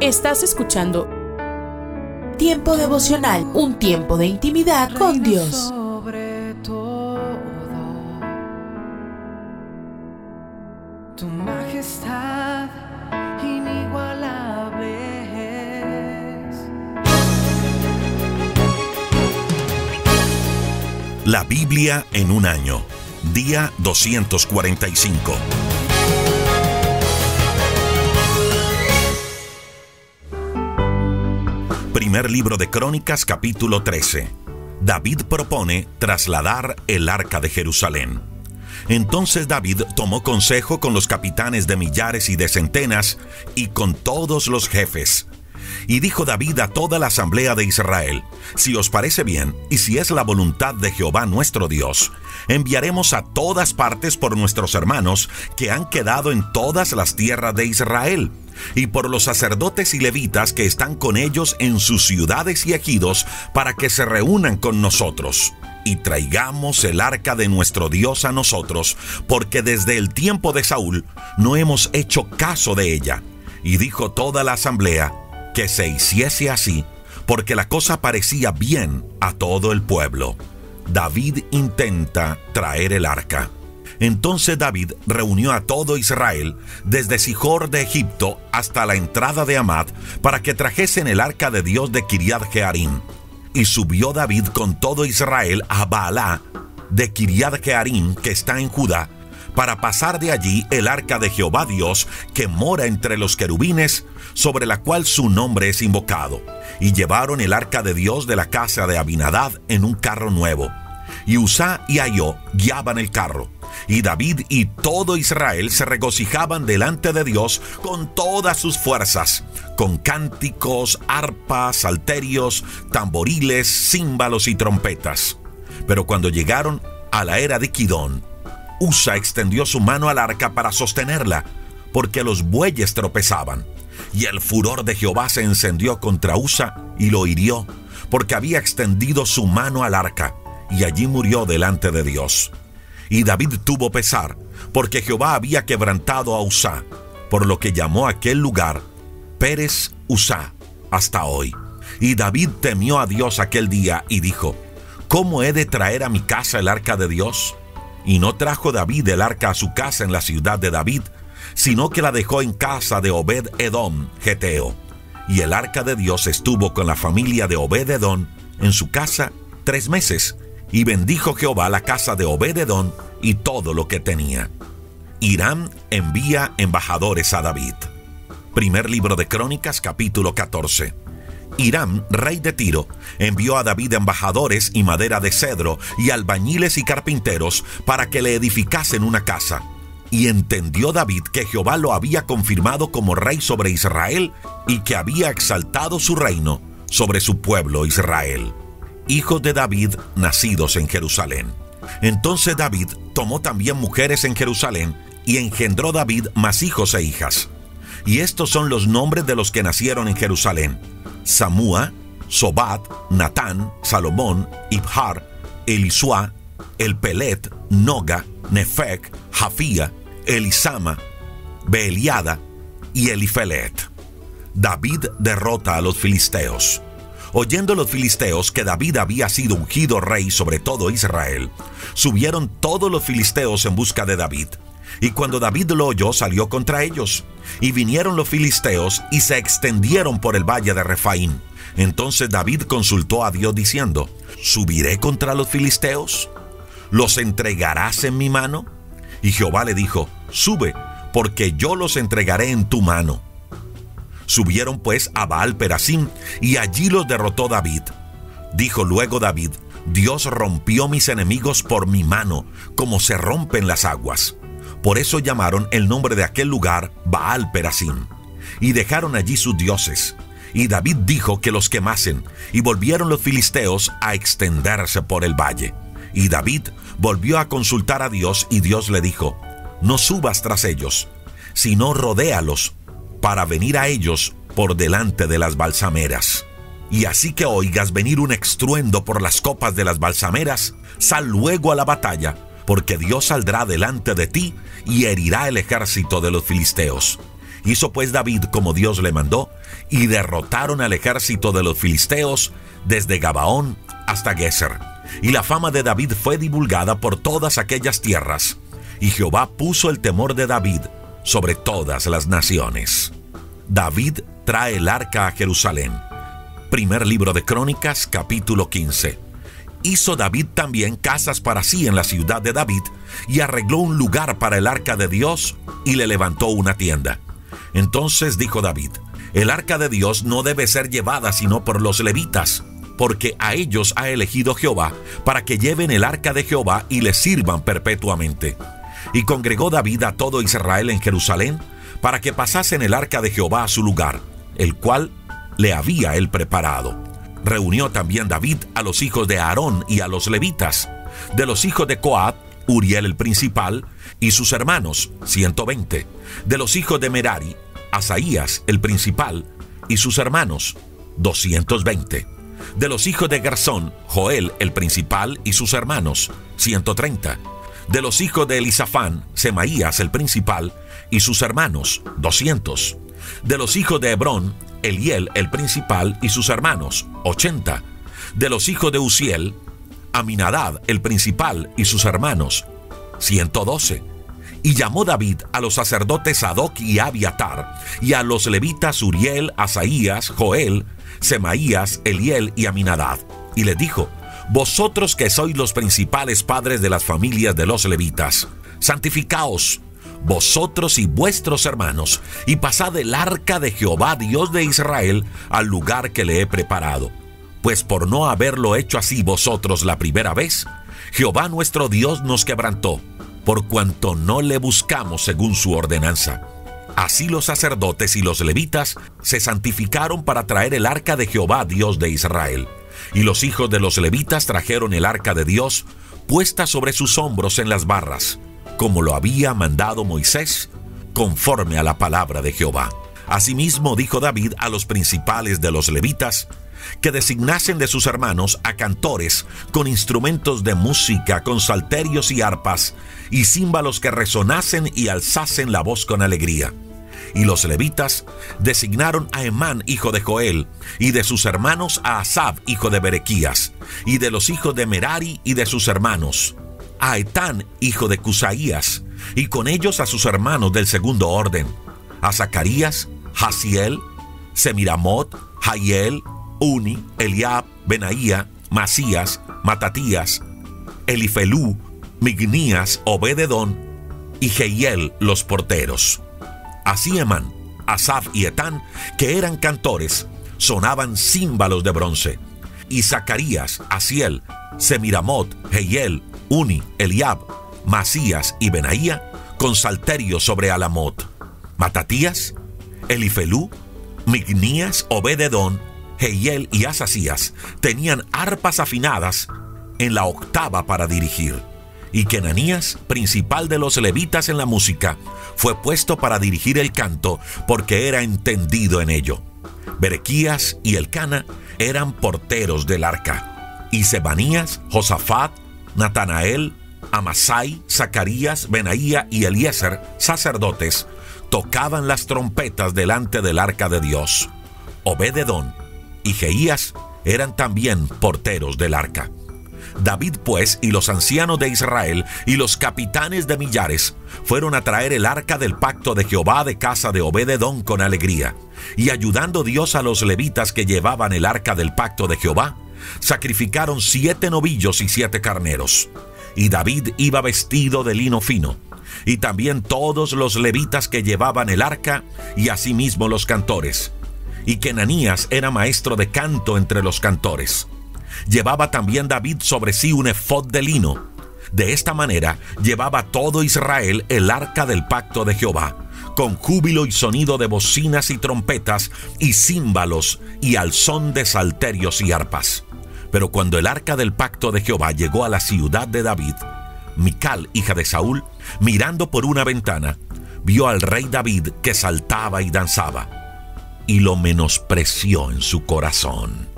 Estás escuchando Tiempo devocional, un tiempo de intimidad con Dios. Sobre todo, tu majestad inigualable es. La Biblia en un año. Día 245. Primer libro de Crónicas capítulo 13. David propone trasladar el arca de Jerusalén. Entonces David tomó consejo con los capitanes de millares y de centenas y con todos los jefes. Y dijo David a toda la asamblea de Israel, si os parece bien, y si es la voluntad de Jehová nuestro Dios, enviaremos a todas partes por nuestros hermanos que han quedado en todas las tierras de Israel, y por los sacerdotes y levitas que están con ellos en sus ciudades y ejidos, para que se reúnan con nosotros y traigamos el arca de nuestro Dios a nosotros, porque desde el tiempo de Saúl no hemos hecho caso de ella. Y dijo toda la asamblea que se hiciese así, porque la cosa parecía bien a todo el pueblo. David intenta traer el arca. Entonces David reunió a todo Israel, desde Sijor de Egipto hasta la entrada de Amad, para que trajesen el arca de Dios de Kiriat Jearim. Y subió David con todo Israel a Baalá, de Kiriat Jearim, que está en Judá, para pasar de allí el arca de Jehová Dios, que mora entre los querubines, sobre la cual su nombre es invocado. Y llevaron el arca de Dios de la casa de Abinadad en un carro nuevo. Y Usá y Ayó guiaban el carro. Y David y todo Israel se regocijaban delante de Dios con todas sus fuerzas, con cánticos, arpas, salterios, tamboriles, címbalos y trompetas. Pero cuando llegaron a la era de Kidón, Usa extendió su mano al arca para sostenerla, porque los bueyes tropezaban. Y el furor de Jehová se encendió contra Usa y lo hirió, porque había extendido su mano al arca, y allí murió delante de Dios. Y David tuvo pesar, porque Jehová había quebrantado a Usa, por lo que llamó aquel lugar Pérez Usa hasta hoy. Y David temió a Dios aquel día y dijo, ¿Cómo he de traer a mi casa el arca de Dios? Y no trajo David el arca a su casa en la ciudad de David, sino que la dejó en casa de Obed Edom, Geteo. Y el arca de Dios estuvo con la familia de Obed Edom en su casa tres meses, y bendijo Jehová la casa de Obed Edom y todo lo que tenía. Irán envía embajadores a David. Primer libro de Crónicas, capítulo 14. Irán, rey de Tiro, envió a David embajadores y madera de cedro y albañiles y carpinteros para que le edificasen una casa. Y entendió David que Jehová lo había confirmado como rey sobre Israel y que había exaltado su reino sobre su pueblo Israel. Hijos de David nacidos en Jerusalén. Entonces David tomó también mujeres en Jerusalén y engendró David más hijos e hijas. Y estos son los nombres de los que nacieron en Jerusalén. Samúa, Sobat, Natán, Salomón, Ibhar, Elisua, Elpelet, Noga, Nefec, Jafía, Elisama, Beeliada y Elifelet. David derrota a los filisteos. Oyendo los filisteos que David había sido ungido rey sobre todo Israel, subieron todos los filisteos en busca de David. Y cuando David lo oyó, salió contra ellos. Y vinieron los filisteos y se extendieron por el valle de Refaín. Entonces David consultó a Dios diciendo, ¿subiré contra los filisteos? ¿Los entregarás en mi mano? Y Jehová le dijo, sube, porque yo los entregaré en tu mano. Subieron pues a Baal Perasim, y allí los derrotó David. Dijo luego David, Dios rompió mis enemigos por mi mano, como se rompen las aguas. Por eso llamaron el nombre de aquel lugar Baal Perasim, y dejaron allí sus dioses. Y David dijo que los quemasen, y volvieron los filisteos a extenderse por el valle. Y David volvió a consultar a Dios, y Dios le dijo, No subas tras ellos, sino rodéalos para venir a ellos por delante de las balsameras. Y así que oigas venir un estruendo por las copas de las balsameras, sal luego a la batalla, porque Dios saldrá delante de ti y herirá el ejército de los filisteos. Hizo pues David como Dios le mandó, y derrotaron al ejército de los filisteos desde Gabaón hasta Geser. Y la fama de David fue divulgada por todas aquellas tierras, y Jehová puso el temor de David sobre todas las naciones. David trae el arca a Jerusalén. Primer libro de Crónicas, capítulo 15. Hizo David también casas para sí en la ciudad de David, y arregló un lugar para el arca de Dios, y le levantó una tienda. Entonces dijo David, el arca de Dios no debe ser llevada sino por los levitas, porque a ellos ha elegido Jehová, para que lleven el arca de Jehová y le sirvan perpetuamente. Y congregó David a todo Israel en Jerusalén, para que pasasen el arca de Jehová a su lugar, el cual le había él preparado. Reunió también David a los hijos de Aarón y a los levitas, de los hijos de Coat, Uriel el principal, y sus hermanos, 120, de los hijos de Merari, Asaías el principal y sus hermanos, 220. De los hijos de Gersón, Joel el principal y sus hermanos, 130. De los hijos de Elisafán, Semaías el principal y sus hermanos, 200. De los hijos de Hebrón, Eliel el principal y sus hermanos, 80. De los hijos de Uziel, Aminadad el principal y sus hermanos, 112 y llamó David a los sacerdotes Sadoc y Abiatar, y a los levitas Uriel, Asaías, Joel, Semaías, Eliel y Aminadad. Y les dijo, Vosotros que sois los principales padres de las familias de los levitas, santificaos, vosotros y vuestros hermanos, y pasad el arca de Jehová, Dios de Israel, al lugar que le he preparado. Pues por no haberlo hecho así vosotros la primera vez, Jehová nuestro Dios nos quebrantó por cuanto no le buscamos según su ordenanza. Así los sacerdotes y los levitas se santificaron para traer el arca de Jehová, Dios de Israel. Y los hijos de los levitas trajeron el arca de Dios puesta sobre sus hombros en las barras, como lo había mandado Moisés, conforme a la palabra de Jehová. Asimismo dijo David a los principales de los levitas, que designasen de sus hermanos a cantores con instrumentos de música, con salterios y arpas, y címbalos que resonasen y alzasen la voz con alegría. Y los levitas designaron a Emán, hijo de Joel, y de sus hermanos a Asab, hijo de Berequías, y de los hijos de Merari y de sus hermanos, a Etán, hijo de Cusaías, y con ellos a sus hermanos del segundo orden, a Zacarías, Hasiel, Semiramot, Hayel, Uni, Eliab, Benaía, Masías, Matatías, Elifelú, Mignías, Obededón y Jehiel los porteros. Así Emán, Asaf y Etán, que eran cantores, sonaban címbalos de bronce. Y Zacarías, Asiel, Semiramot, Jehiel, Uni, Eliab, Masías y Benaía, con salterio sobre Alamot. Matatías, Elifelú, Mignías, Obededón Jehiel y Asasías tenían arpas afinadas en la octava para dirigir, y Kenanías, principal de los levitas en la música, fue puesto para dirigir el canto porque era entendido en ello. Berequías y Elcana eran porteros del arca, y Sebanías, Josafat, Natanael, Amasai, Zacarías, Benaía y Eliezer, sacerdotes, tocaban las trompetas delante del arca de Dios. Obededón, y Jeías eran también porteros del arca. David pues y los ancianos de Israel y los capitanes de millares fueron a traer el arca del pacto de Jehová de casa de Obededón con alegría, y ayudando Dios a los levitas que llevaban el arca del pacto de Jehová, sacrificaron siete novillos y siete carneros. Y David iba vestido de lino fino, y también todos los levitas que llevaban el arca, y asimismo los cantores y que Ananías era maestro de canto entre los cantores. Llevaba también David sobre sí un efod de lino. De esta manera llevaba todo Israel el arca del pacto de Jehová, con júbilo y sonido de bocinas y trompetas y címbalos y al son de salterios y arpas. Pero cuando el arca del pacto de Jehová llegó a la ciudad de David, Mical, hija de Saúl, mirando por una ventana, vio al rey David que saltaba y danzaba y lo menospreció en su corazón.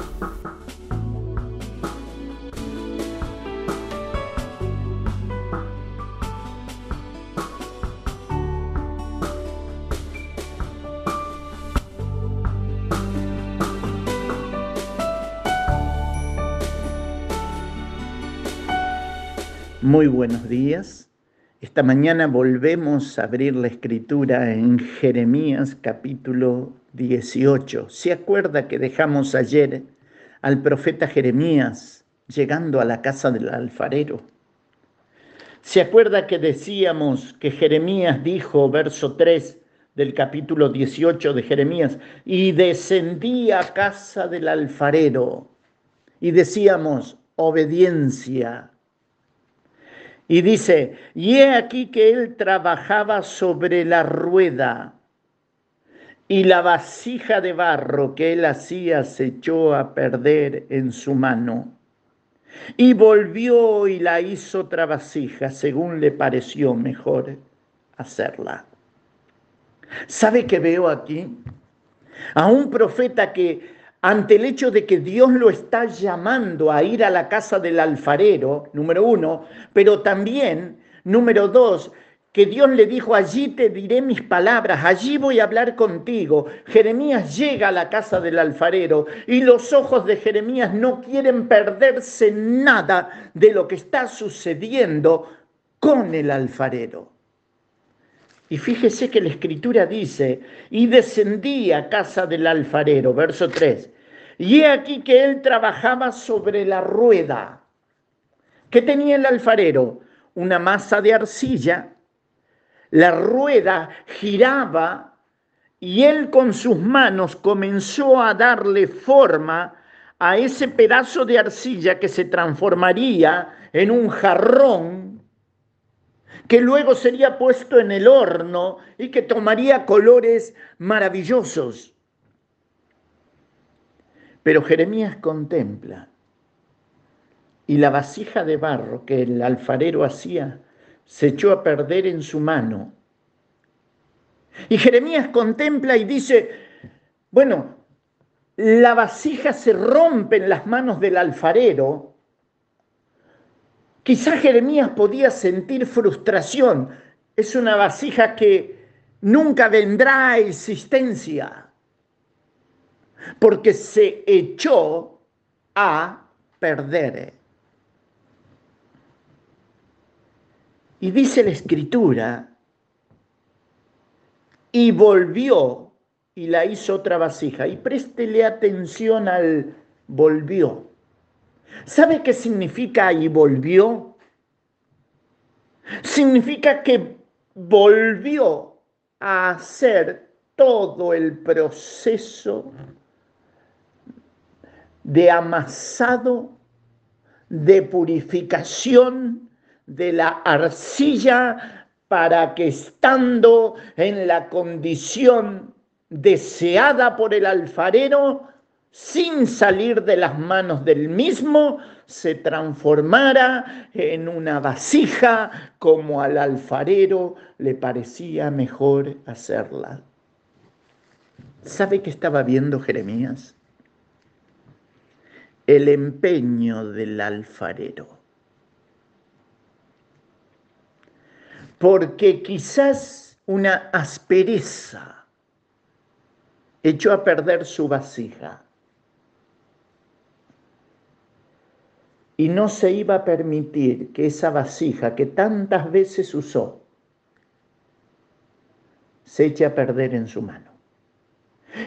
Muy buenos días. Esta mañana volvemos a abrir la escritura en Jeremías capítulo 18. ¿Se acuerda que dejamos ayer al profeta Jeremías llegando a la casa del alfarero? ¿Se acuerda que decíamos que Jeremías dijo, verso 3 del capítulo 18 de Jeremías, y descendí a casa del alfarero? Y decíamos, obediencia y dice, y he aquí que él trabajaba sobre la rueda y la vasija de barro que él hacía se echó a perder en su mano. Y volvió y la hizo otra vasija según le pareció mejor hacerla. ¿Sabe qué veo aquí? A un profeta que ante el hecho de que Dios lo está llamando a ir a la casa del alfarero, número uno, pero también, número dos, que Dios le dijo, allí te diré mis palabras, allí voy a hablar contigo. Jeremías llega a la casa del alfarero y los ojos de Jeremías no quieren perderse nada de lo que está sucediendo con el alfarero. Y fíjese que la escritura dice, y descendí a casa del alfarero, verso 3, y he aquí que él trabajaba sobre la rueda. ¿Qué tenía el alfarero? Una masa de arcilla. La rueda giraba y él con sus manos comenzó a darle forma a ese pedazo de arcilla que se transformaría en un jarrón que luego sería puesto en el horno y que tomaría colores maravillosos. Pero Jeremías contempla y la vasija de barro que el alfarero hacía se echó a perder en su mano. Y Jeremías contempla y dice, bueno, la vasija se rompe en las manos del alfarero. Quizás Jeremías podía sentir frustración. Es una vasija que nunca vendrá a existencia porque se echó a perder. Y dice la escritura, y volvió y la hizo otra vasija. Y préstele atención al volvió. ¿Sabe qué significa y volvió? Significa que volvió a hacer todo el proceso de amasado, de purificación de la arcilla para que estando en la condición deseada por el alfarero, sin salir de las manos del mismo, se transformara en una vasija como al alfarero le parecía mejor hacerla. ¿Sabe qué estaba viendo Jeremías? El empeño del alfarero. Porque quizás una aspereza echó a perder su vasija y no se iba a permitir que esa vasija que tantas veces usó se eche a perder en su mano.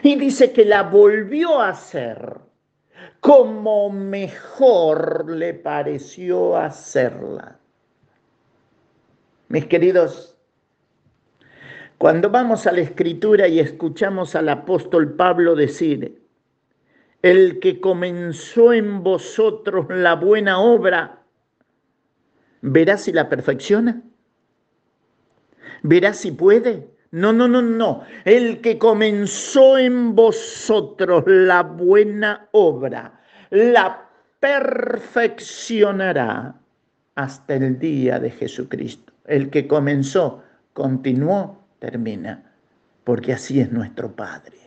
Y dice que la volvió a hacer como mejor le pareció hacerla. Mis queridos, cuando vamos a la escritura y escuchamos al apóstol Pablo decir, el que comenzó en vosotros la buena obra, ¿verá si la perfecciona? ¿Verá si puede? No, no, no, no. El que comenzó en vosotros la buena obra, la perfeccionará hasta el día de Jesucristo. El que comenzó, continuó, termina. Porque así es nuestro Padre.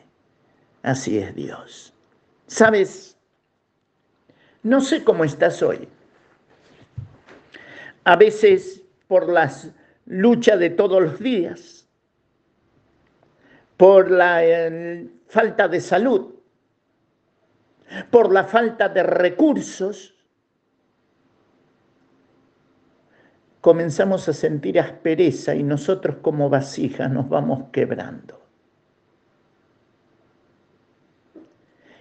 Así es Dios. ¿Sabes? No sé cómo estás hoy. A veces por las luchas de todos los días por la eh, falta de salud, por la falta de recursos, comenzamos a sentir aspereza y nosotros como vasijas nos vamos quebrando.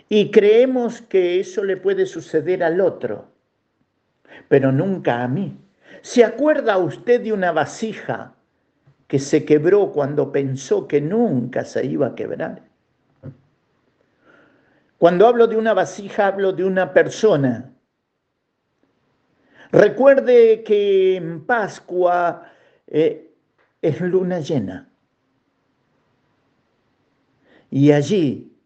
Y creemos que eso le puede suceder al otro, pero nunca a mí. ¿Se acuerda usted de una vasija que se quebró cuando pensó que nunca se iba a quebrar? Cuando hablo de una vasija, hablo de una persona. Recuerde que en Pascua eh, es luna llena. Y allí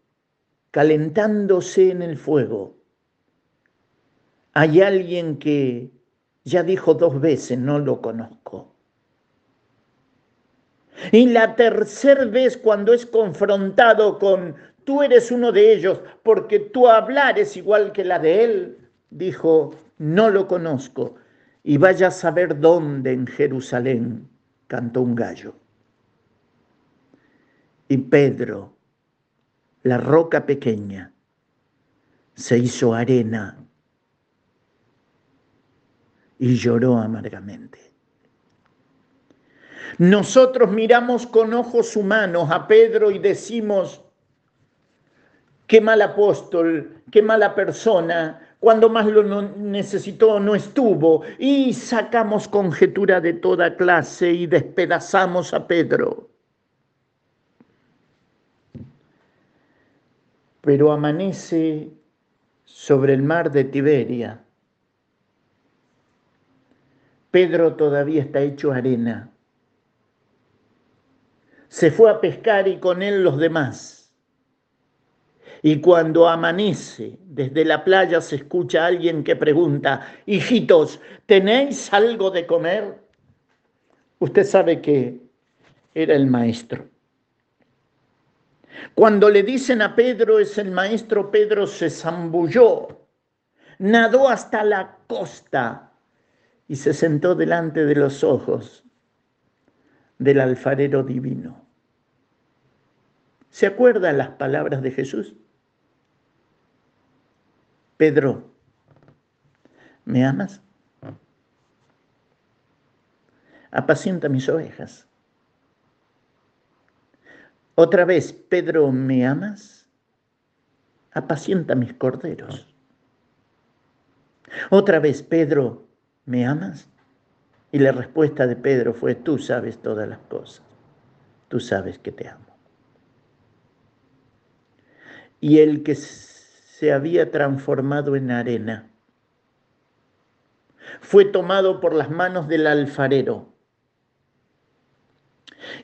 calentándose en el fuego. Hay alguien que ya dijo dos veces, no lo conozco. Y la tercera vez cuando es confrontado con, tú eres uno de ellos, porque tu hablar es igual que la de él, dijo, no lo conozco. Y vaya a saber dónde en Jerusalén cantó un gallo. Y Pedro la roca pequeña se hizo arena y lloró amargamente. Nosotros miramos con ojos humanos a Pedro y decimos, qué mal apóstol, qué mala persona, cuando más lo necesitó no estuvo, y sacamos conjetura de toda clase y despedazamos a Pedro. pero amanece sobre el mar de Tiberia. Pedro todavía está hecho arena. Se fue a pescar y con él los demás. Y cuando amanece, desde la playa se escucha a alguien que pregunta, hijitos, ¿tenéis algo de comer? Usted sabe que era el maestro. Cuando le dicen a Pedro es el maestro, Pedro se zambulló, nadó hasta la costa y se sentó delante de los ojos del alfarero divino. ¿Se acuerdan las palabras de Jesús? Pedro, ¿me amas? Apacienta mis ovejas. Otra vez, Pedro, ¿me amas? Apacienta mis corderos. Otra vez, Pedro, ¿me amas? Y la respuesta de Pedro fue, tú sabes todas las cosas, tú sabes que te amo. Y el que se había transformado en arena fue tomado por las manos del alfarero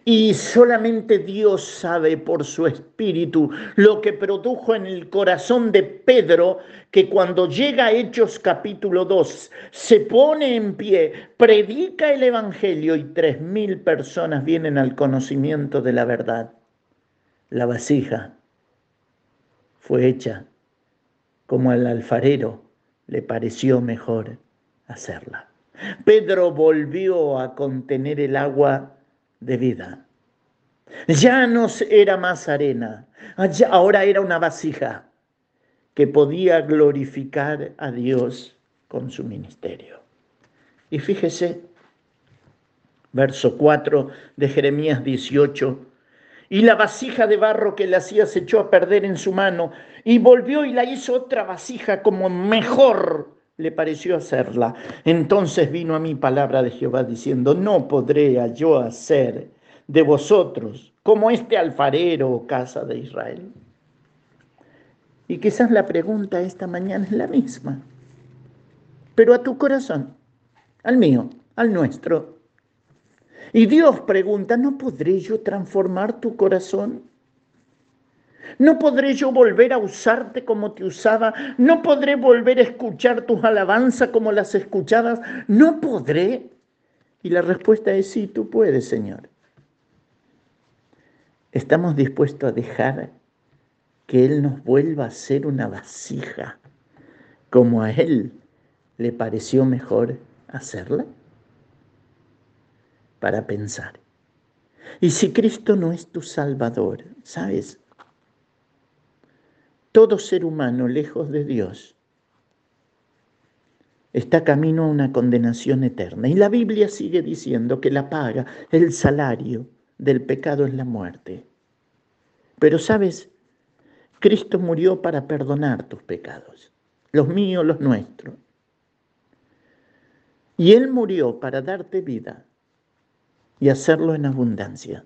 y solamente Dios sabe por su espíritu lo que produjo en el corazón de Pedro, que cuando llega a Hechos capítulo 2, se pone en pie, predica el Evangelio y tres mil personas vienen al conocimiento de la verdad. La vasija fue hecha como al alfarero le pareció mejor hacerla. Pedro volvió a contener el agua de vida. Ya no era más arena, ahora era una vasija que podía glorificar a Dios con su ministerio. Y fíjese, verso 4 de Jeremías 18, y la vasija de barro que le hacía se echó a perder en su mano, y volvió y la hizo otra vasija como mejor le pareció hacerla. Entonces vino a mí palabra de Jehová diciendo, no podré yo hacer de vosotros como este alfarero o casa de Israel. Y quizás la pregunta esta mañana es la misma, pero a tu corazón, al mío, al nuestro. Y Dios pregunta, ¿no podré yo transformar tu corazón? No podré yo volver a usarte como te usaba. No podré volver a escuchar tus alabanzas como las escuchabas. No podré. Y la respuesta es sí, tú puedes, Señor. Estamos dispuestos a dejar que Él nos vuelva a ser una vasija como a Él le pareció mejor hacerla. Para pensar. Y si Cristo no es tu Salvador, ¿sabes? Todo ser humano lejos de Dios está camino a una condenación eterna. Y la Biblia sigue diciendo que la paga, el salario del pecado es la muerte. Pero sabes, Cristo murió para perdonar tus pecados, los míos, los nuestros. Y Él murió para darte vida y hacerlo en abundancia.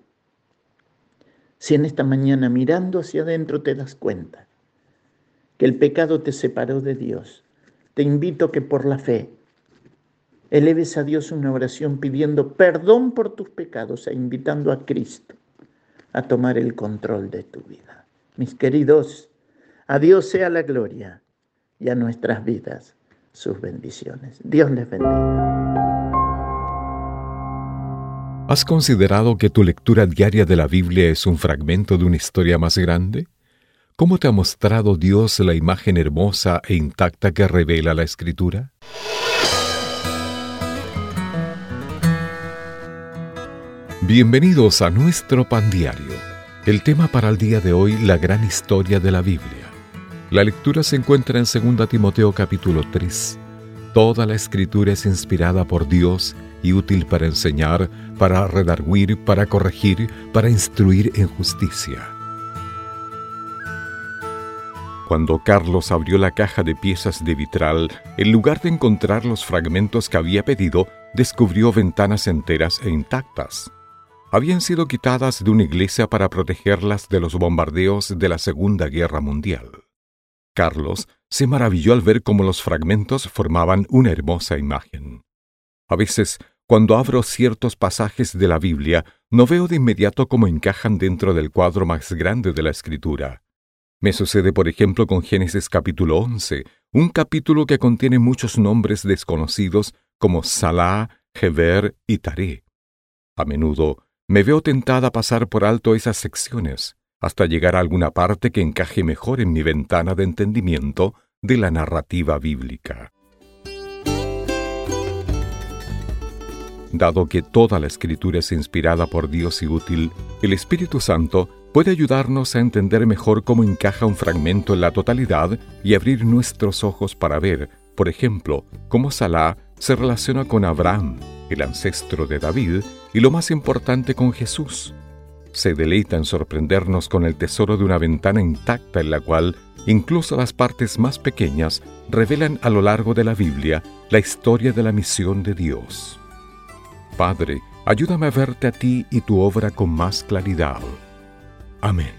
Si en esta mañana mirando hacia adentro te das cuenta que el pecado te separó de Dios, te invito que por la fe eleves a Dios una oración pidiendo perdón por tus pecados e invitando a Cristo a tomar el control de tu vida. Mis queridos, a Dios sea la gloria y a nuestras vidas sus bendiciones. Dios les bendiga. ¿Has considerado que tu lectura diaria de la Biblia es un fragmento de una historia más grande? ¿Cómo te ha mostrado Dios la imagen hermosa e intacta que revela la Escritura? Bienvenidos a nuestro pan diario. El tema para el día de hoy, la gran historia de la Biblia. La lectura se encuentra en 2 Timoteo capítulo 3. Toda la escritura es inspirada por Dios y útil para enseñar, para redarguir, para corregir, para instruir en justicia cuando Carlos abrió la caja de piezas de vitral, en lugar de encontrar los fragmentos que había pedido, descubrió ventanas enteras e intactas. Habían sido quitadas de una iglesia para protegerlas de los bombardeos de la Segunda Guerra Mundial. Carlos se maravilló al ver cómo los fragmentos formaban una hermosa imagen. A veces, cuando abro ciertos pasajes de la Biblia, no veo de inmediato cómo encajan dentro del cuadro más grande de la Escritura. Me sucede, por ejemplo, con Génesis capítulo 11, un capítulo que contiene muchos nombres desconocidos como Salah, Heber y Taré. A menudo me veo tentada a pasar por alto esas secciones, hasta llegar a alguna parte que encaje mejor en mi ventana de entendimiento de la narrativa bíblica. Dado que toda la escritura es inspirada por Dios y útil, el Espíritu Santo puede ayudarnos a entender mejor cómo encaja un fragmento en la totalidad y abrir nuestros ojos para ver, por ejemplo, cómo Salah se relaciona con Abraham, el ancestro de David, y lo más importante con Jesús. Se deleita en sorprendernos con el tesoro de una ventana intacta en la cual incluso las partes más pequeñas revelan a lo largo de la Biblia la historia de la misión de Dios. Padre, ayúdame a verte a ti y tu obra con más claridad. Amén.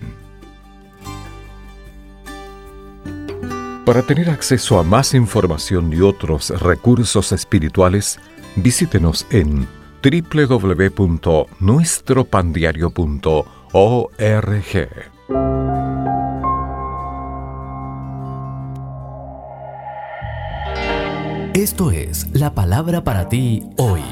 Para tener acceso a más información y otros recursos espirituales, visítenos en www.nuestropandiario.org. Esto es la palabra para ti hoy.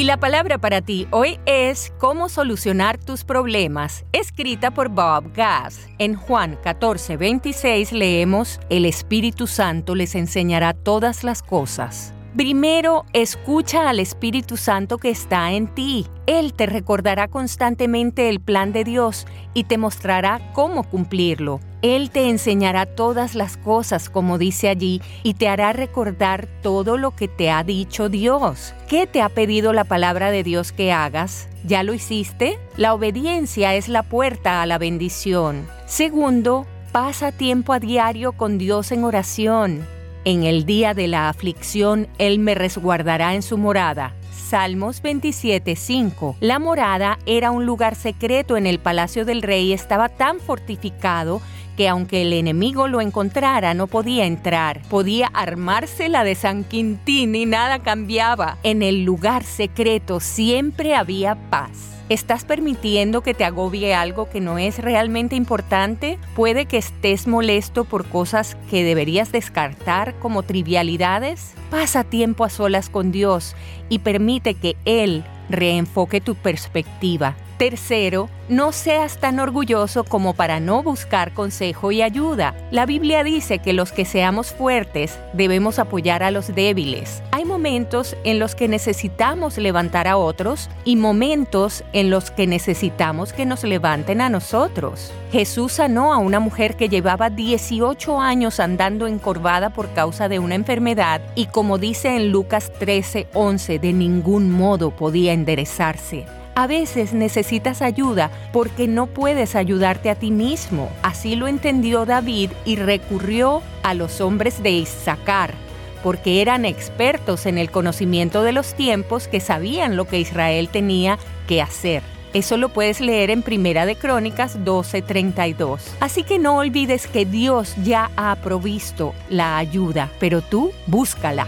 Y la palabra para ti hoy es Cómo solucionar tus problemas, escrita por Bob Gass. En Juan 14, 26 leemos, El Espíritu Santo les enseñará todas las cosas. Primero, escucha al Espíritu Santo que está en ti. Él te recordará constantemente el plan de Dios y te mostrará cómo cumplirlo. Él te enseñará todas las cosas, como dice allí, y te hará recordar todo lo que te ha dicho Dios. ¿Qué te ha pedido la palabra de Dios que hagas? ¿Ya lo hiciste? La obediencia es la puerta a la bendición. Segundo, pasa tiempo a diario con Dios en oración. En el día de la aflicción, Él me resguardará en su morada. Salmos 27:5. La morada era un lugar secreto en el palacio del rey, estaba tan fortificado que aunque el enemigo lo encontrara no podía entrar. Podía armarse la de San Quintín y nada cambiaba. En el lugar secreto siempre había paz. ¿Estás permitiendo que te agobie algo que no es realmente importante? Puede que estés molesto por cosas que deberías descartar como trivialidades. Pasa tiempo a solas con Dios y permite que Él reenfoque tu perspectiva. Tercero, no seas tan orgulloso como para no buscar consejo y ayuda. La Biblia dice que los que seamos fuertes debemos apoyar a los débiles. Hay momentos en los que necesitamos levantar a otros y momentos en los que necesitamos que nos levanten a nosotros. Jesús sanó a una mujer que llevaba 18 años andando encorvada por causa de una enfermedad y como dice en Lucas 13:11, de ningún modo podía enderezarse. A veces necesitas ayuda porque no puedes ayudarte a ti mismo. Así lo entendió David y recurrió a los hombres de Isaacar, porque eran expertos en el conocimiento de los tiempos que sabían lo que Israel tenía que hacer. Eso lo puedes leer en Primera de Crónicas 12:32. Así que no olvides que Dios ya ha provisto la ayuda, pero tú búscala.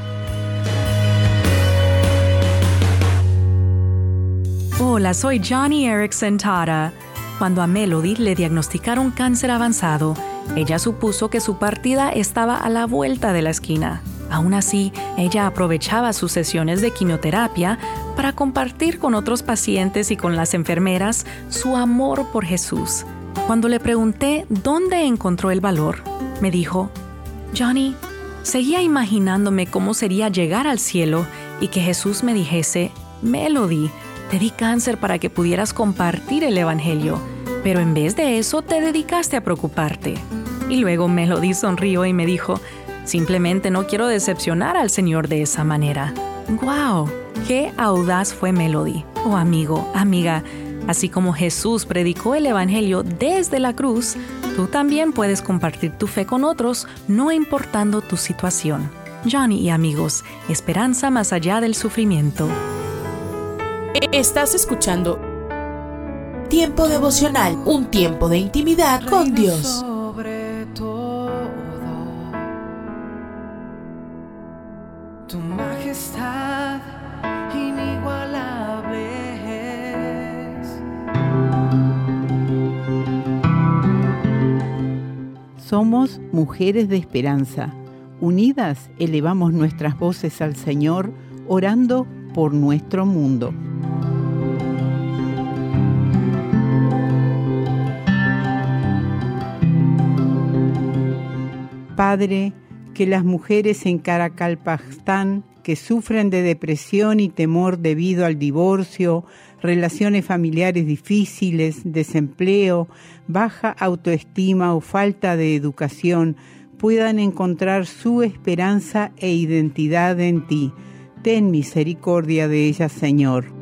Hola, soy Johnny Erickson Tara. Cuando a Melody le diagnosticaron cáncer avanzado, ella supuso que su partida estaba a la vuelta de la esquina. Aún así, ella aprovechaba sus sesiones de quimioterapia para compartir con otros pacientes y con las enfermeras su amor por Jesús. Cuando le pregunté dónde encontró el valor, me dijo, Johnny, seguía imaginándome cómo sería llegar al cielo y que Jesús me dijese, Melody, te di cáncer para que pudieras compartir el Evangelio, pero en vez de eso te dedicaste a preocuparte. Y luego Melody sonrió y me dijo, simplemente no quiero decepcionar al Señor de esa manera. ¡Wow! ¡Qué audaz fue Melody! Oh amigo, amiga, así como Jesús predicó el Evangelio desde la cruz, tú también puedes compartir tu fe con otros, no importando tu situación. Johnny y amigos, esperanza más allá del sufrimiento. Estás escuchando Tiempo devocional, un tiempo de intimidad con Dios. Sobre todo, tu majestad inigualable es. Somos mujeres de esperanza. Unidas elevamos nuestras voces al Señor, orando por nuestro mundo. Padre, que las mujeres en Caracalpastán que sufren de depresión y temor debido al divorcio, relaciones familiares difíciles, desempleo, baja autoestima o falta de educación, puedan encontrar su esperanza e identidad en ti. Ten misericordia de ellas, Señor.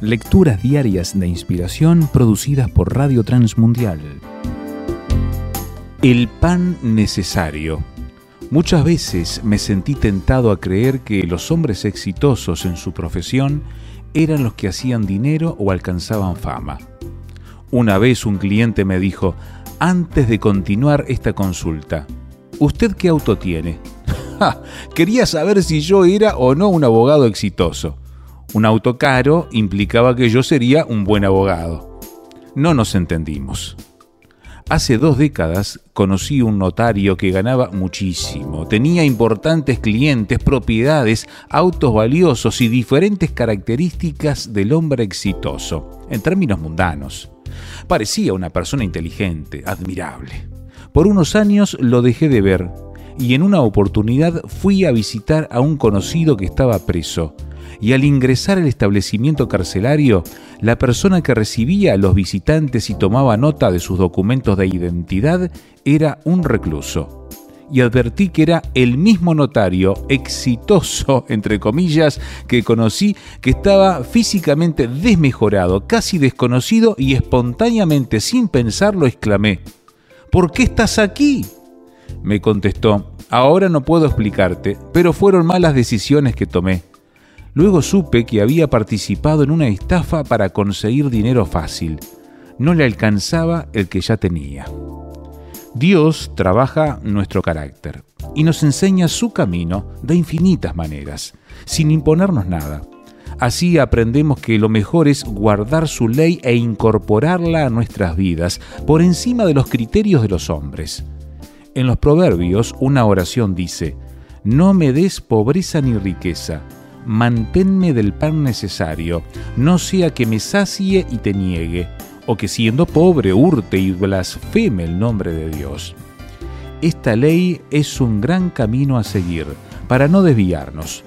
Lecturas diarias de inspiración producidas por Radio Transmundial. El pan necesario. Muchas veces me sentí tentado a creer que los hombres exitosos en su profesión eran los que hacían dinero o alcanzaban fama. Una vez un cliente me dijo, antes de continuar esta consulta, ¿usted qué auto tiene? Quería saber si yo era o no un abogado exitoso. Un auto caro implicaba que yo sería un buen abogado. No nos entendimos. Hace dos décadas conocí un notario que ganaba muchísimo, tenía importantes clientes, propiedades, autos valiosos y diferentes características del hombre exitoso, en términos mundanos. Parecía una persona inteligente, admirable. Por unos años lo dejé de ver y en una oportunidad fui a visitar a un conocido que estaba preso. Y al ingresar al establecimiento carcelario, la persona que recibía a los visitantes y tomaba nota de sus documentos de identidad era un recluso. Y advertí que era el mismo notario exitoso, entre comillas, que conocí, que estaba físicamente desmejorado, casi desconocido y espontáneamente, sin pensarlo, exclamé, ¿Por qué estás aquí? Me contestó, ahora no puedo explicarte, pero fueron malas decisiones que tomé. Luego supe que había participado en una estafa para conseguir dinero fácil. No le alcanzaba el que ya tenía. Dios trabaja nuestro carácter y nos enseña su camino de infinitas maneras, sin imponernos nada. Así aprendemos que lo mejor es guardar su ley e incorporarla a nuestras vidas por encima de los criterios de los hombres. En los proverbios una oración dice, No me des pobreza ni riqueza, manténme del pan necesario, no sea que me sacie y te niegue, o que siendo pobre hurte y blasfeme el nombre de Dios. Esta ley es un gran camino a seguir para no desviarnos.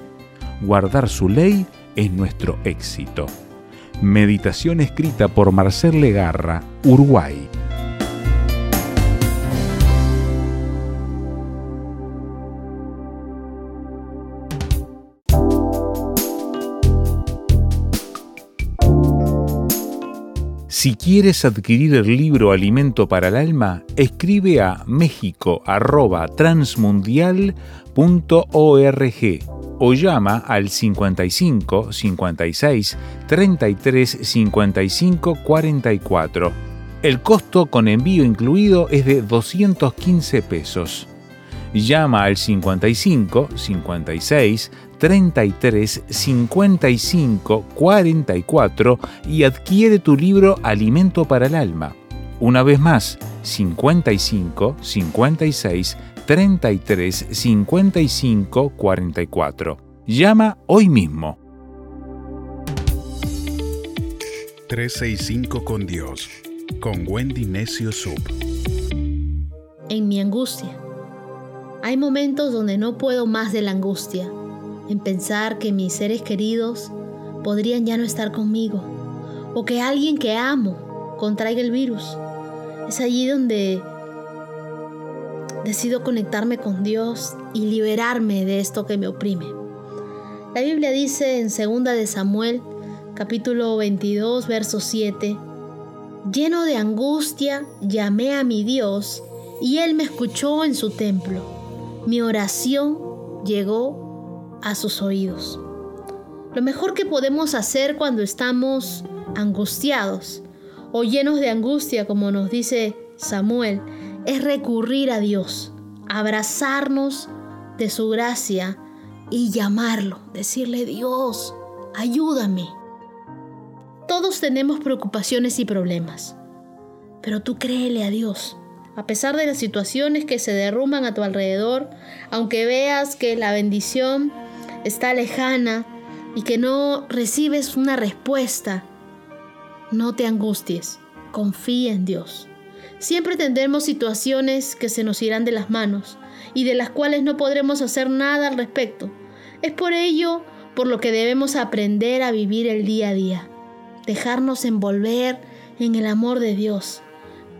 Guardar su ley es nuestro éxito. Meditación escrita por Marcel Legarra, Uruguay. Si quieres adquirir el libro Alimento para el Alma, escribe a mexico@transmundial.org o llama al 55 56 33 55 44. El costo con envío incluido es de 215 pesos. Llama al 55 56 33 55 44 y adquiere tu libro Alimento para el Alma. Una vez más, 55 56 33 55 44. Llama hoy mismo. 365 con Dios, con Wendy Necio Sub. En mi angustia. Hay momentos donde no puedo más de la angustia, en pensar que mis seres queridos podrían ya no estar conmigo, o que alguien que amo contraiga el virus. Es allí donde decido conectarme con Dios y liberarme de esto que me oprime. La Biblia dice en 2 de Samuel, capítulo 22, verso 7, Lleno de angustia, llamé a mi Dios y Él me escuchó en su templo. Mi oración llegó a sus oídos. Lo mejor que podemos hacer cuando estamos angustiados o llenos de angustia, como nos dice Samuel, es recurrir a Dios, abrazarnos de su gracia y llamarlo, decirle Dios, ayúdame. Todos tenemos preocupaciones y problemas, pero tú créele a Dios. A pesar de las situaciones que se derrumban a tu alrededor, aunque veas que la bendición está lejana y que no recibes una respuesta, no te angusties, confía en Dios. Siempre tendremos situaciones que se nos irán de las manos y de las cuales no podremos hacer nada al respecto. Es por ello por lo que debemos aprender a vivir el día a día, dejarnos envolver en el amor de Dios.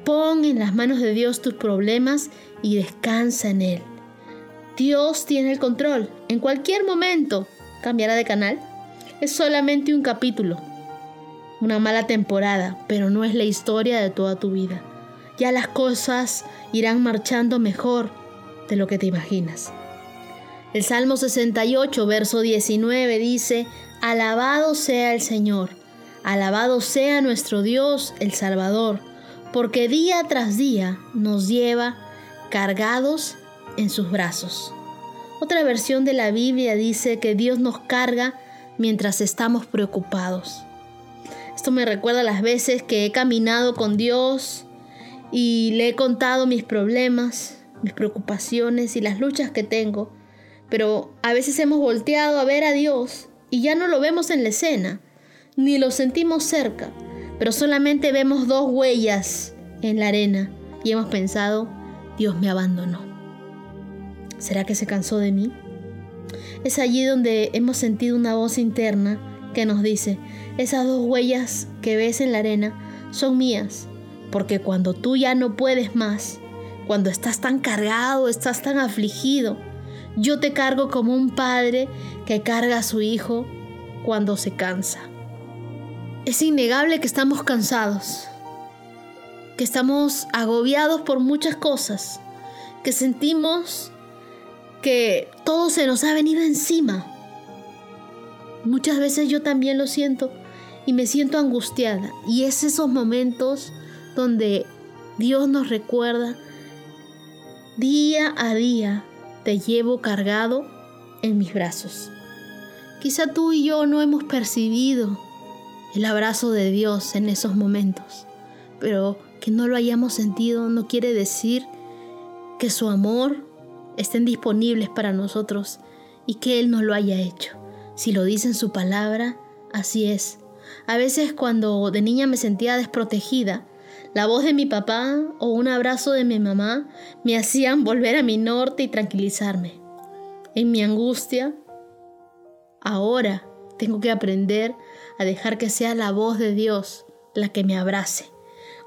Pon en las manos de Dios tus problemas y descansa en Él. Dios tiene el control. En cualquier momento cambiará de canal. Es solamente un capítulo, una mala temporada, pero no es la historia de toda tu vida ya las cosas irán marchando mejor de lo que te imaginas. El Salmo 68, verso 19 dice, Alabado sea el Señor, alabado sea nuestro Dios, el Salvador, porque día tras día nos lleva cargados en sus brazos. Otra versión de la Biblia dice que Dios nos carga mientras estamos preocupados. Esto me recuerda las veces que he caminado con Dios y le he contado mis problemas, mis preocupaciones y las luchas que tengo, pero a veces hemos volteado a ver a Dios y ya no lo vemos en la escena, ni lo sentimos cerca, pero solamente vemos dos huellas en la arena y hemos pensado, Dios me abandonó. ¿Será que se cansó de mí? Es allí donde hemos sentido una voz interna que nos dice, esas dos huellas que ves en la arena son mías porque cuando tú ya no puedes más, cuando estás tan cargado, estás tan afligido, yo te cargo como un padre que carga a su hijo cuando se cansa. Es innegable que estamos cansados, que estamos agobiados por muchas cosas, que sentimos que todo se nos ha venido encima. Muchas veces yo también lo siento y me siento angustiada. Y es esos momentos donde Dios nos recuerda, día a día te llevo cargado en mis brazos. Quizá tú y yo no hemos percibido el abrazo de Dios en esos momentos, pero que no lo hayamos sentido no quiere decir que su amor estén disponibles para nosotros y que Él no lo haya hecho. Si lo dice en su palabra, así es. A veces cuando de niña me sentía desprotegida, la voz de mi papá o un abrazo de mi mamá me hacían volver a mi norte y tranquilizarme. En mi angustia, ahora tengo que aprender a dejar que sea la voz de Dios la que me abrace.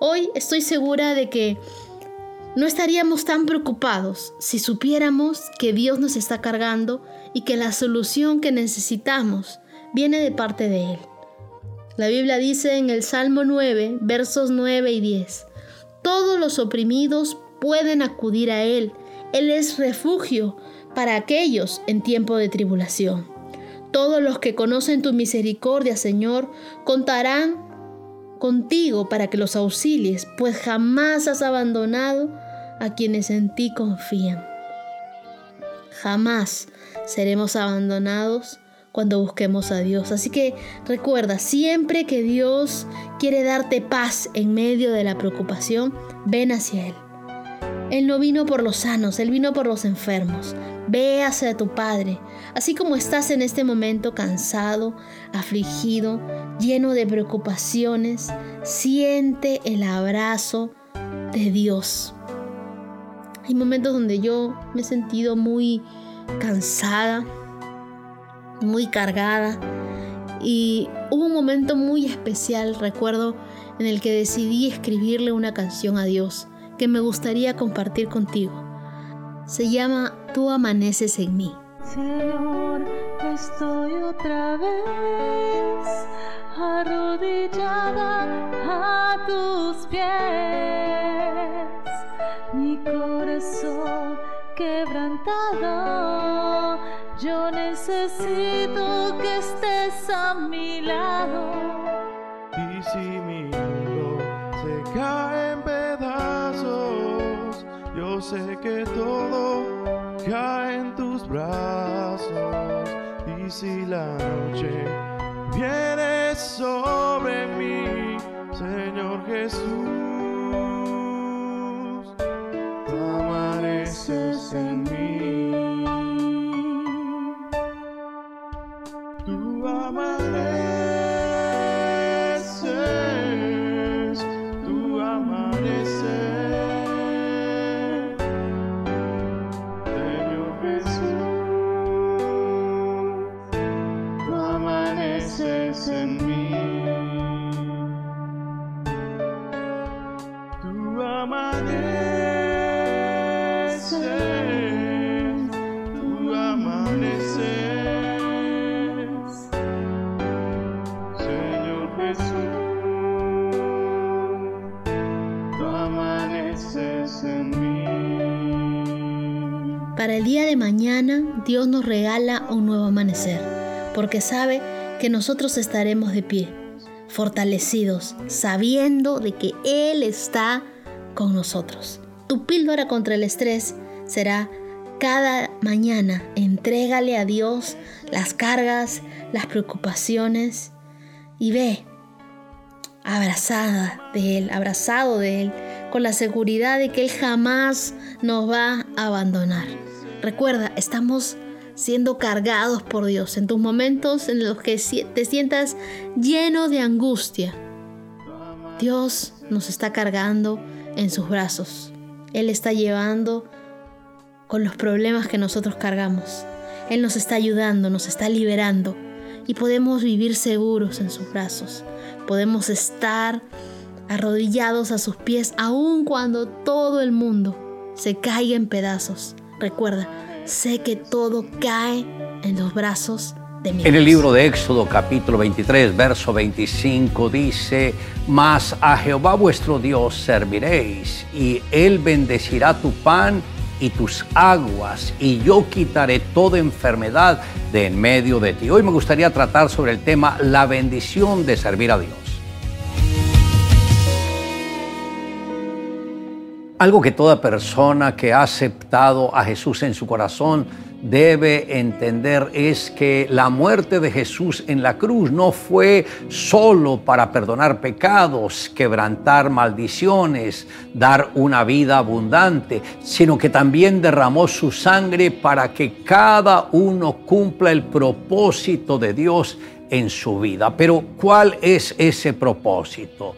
Hoy estoy segura de que no estaríamos tan preocupados si supiéramos que Dios nos está cargando y que la solución que necesitamos viene de parte de Él. La Biblia dice en el Salmo 9, versos 9 y 10, Todos los oprimidos pueden acudir a Él. Él es refugio para aquellos en tiempo de tribulación. Todos los que conocen tu misericordia, Señor, contarán contigo para que los auxilies, pues jamás has abandonado a quienes en ti confían. Jamás seremos abandonados cuando busquemos a Dios. Así que recuerda, siempre que Dios quiere darte paz en medio de la preocupación, ven hacia Él. Él no vino por los sanos, Él vino por los enfermos. Ve hacia tu Padre. Así como estás en este momento cansado, afligido, lleno de preocupaciones, siente el abrazo de Dios. Hay momentos donde yo me he sentido muy cansada, muy cargada. Y hubo un momento muy especial, recuerdo, en el que decidí escribirle una canción a Dios que me gustaría compartir contigo. Se llama Tú amaneces en mí. Señor, estoy otra vez arrodillada a tus pies quebrantado. Yo necesito que estés a mi lado. Y si mi mundo se cae en pedazos, yo sé que todo cae en tus brazos. Y si la noche viene sobre mí, Señor Jesús. Para el día de mañana, Dios nos regala un nuevo amanecer, porque sabe que nosotros estaremos de pie, fortalecidos, sabiendo de que Él está con nosotros. Tu píldora contra el estrés será cada mañana entrégale a Dios las cargas, las preocupaciones y ve abrazada de Él, abrazado de Él, con la seguridad de que Él jamás nos va a abandonar. Recuerda, estamos siendo cargados por Dios en tus momentos en los que te sientas lleno de angustia. Dios nos está cargando en sus brazos. Él está llevando con los problemas que nosotros cargamos. Él nos está ayudando, nos está liberando y podemos vivir seguros en sus brazos. Podemos estar arrodillados a sus pies aun cuando todo el mundo se caiga en pedazos. Recuerda, sé que todo cae en los brazos de mi En el Dios. libro de Éxodo capítulo 23, verso 25 dice, Mas a Jehová vuestro Dios serviréis, y él bendecirá tu pan y tus aguas, y yo quitaré toda enfermedad de en medio de ti. Hoy me gustaría tratar sobre el tema la bendición de servir a Dios. Algo que toda persona que ha aceptado a Jesús en su corazón debe entender es que la muerte de Jesús en la cruz no fue solo para perdonar pecados, quebrantar maldiciones, dar una vida abundante, sino que también derramó su sangre para que cada uno cumpla el propósito de Dios en su vida. Pero ¿cuál es ese propósito?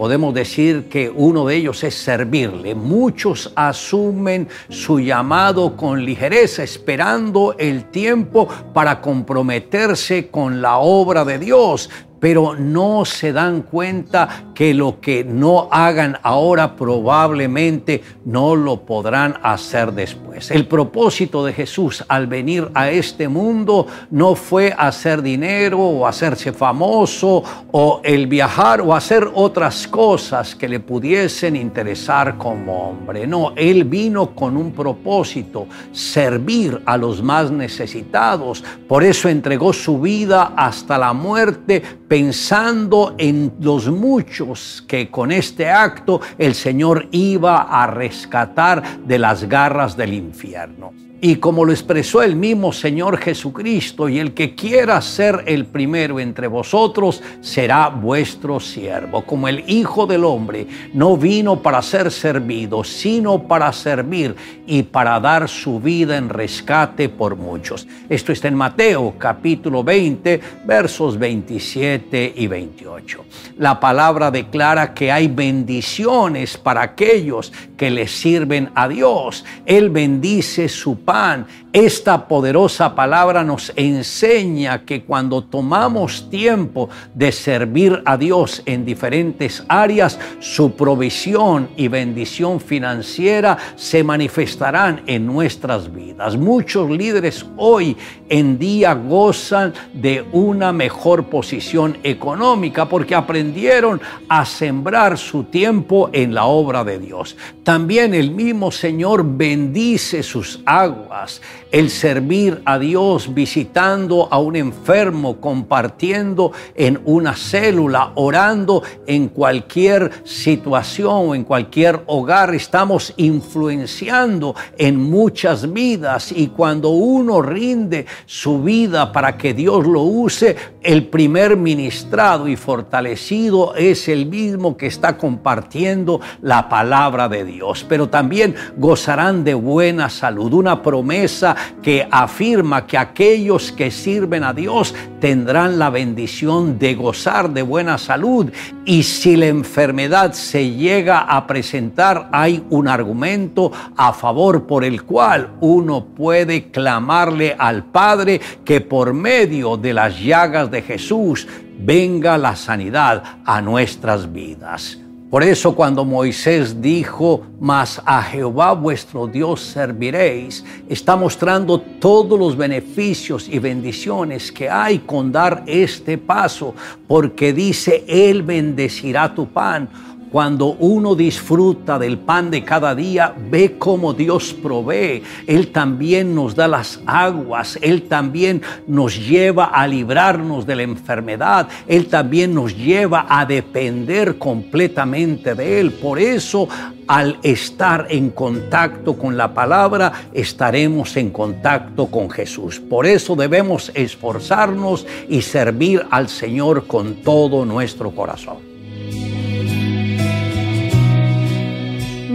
Podemos decir que uno de ellos es servirle. Muchos asumen su llamado con ligereza, esperando el tiempo para comprometerse con la obra de Dios pero no se dan cuenta que lo que no hagan ahora probablemente no lo podrán hacer después. El propósito de Jesús al venir a este mundo no fue hacer dinero o hacerse famoso o el viajar o hacer otras cosas que le pudiesen interesar como hombre. No, Él vino con un propósito, servir a los más necesitados. Por eso entregó su vida hasta la muerte pensando en los muchos que con este acto el Señor iba a rescatar de las garras del infierno. Y como lo expresó el mismo Señor Jesucristo, y el que quiera ser el primero entre vosotros será vuestro siervo. Como el Hijo del Hombre no vino para ser servido, sino para servir y para dar su vida en rescate por muchos. Esto está en Mateo capítulo 20, versos 27 y 28. La palabra declara que hay bendiciones para aquellos que le sirven a Dios. Él bendice su pan. Esta poderosa palabra nos enseña que cuando tomamos tiempo de servir a Dios en diferentes áreas, su provisión y bendición financiera se manifestarán en nuestras vidas. Muchos líderes hoy en día gozan de una mejor posición económica porque aprendieron a sembrar su tiempo en la obra de Dios. También el mismo Señor bendice sus aguas el servir a Dios visitando a un enfermo, compartiendo en una célula, orando en cualquier situación o en cualquier hogar. Estamos influenciando en muchas vidas y cuando uno rinde su vida para que Dios lo use, el primer ministrado y fortalecido es el mismo que está compartiendo la palabra de Dios. Pero también gozarán de buena salud, una promesa que afirma que aquellos que sirven a Dios tendrán la bendición de gozar de buena salud. Y si la enfermedad se llega a presentar, hay un argumento a favor por el cual uno puede clamarle al Padre que por medio de las llagas de Jesús venga la sanidad a nuestras vidas. Por eso cuando Moisés dijo, mas a Jehová vuestro Dios serviréis, está mostrando todos los beneficios y bendiciones que hay con dar este paso, porque dice, Él bendecirá tu pan cuando uno disfruta del pan de cada día, ve cómo Dios provee. Él también nos da las aguas. Él también nos lleva a librarnos de la enfermedad. Él también nos lleva a depender completamente de Él. Por eso, al estar en contacto con la palabra, estaremos en contacto con Jesús. Por eso debemos esforzarnos y servir al Señor con todo nuestro corazón.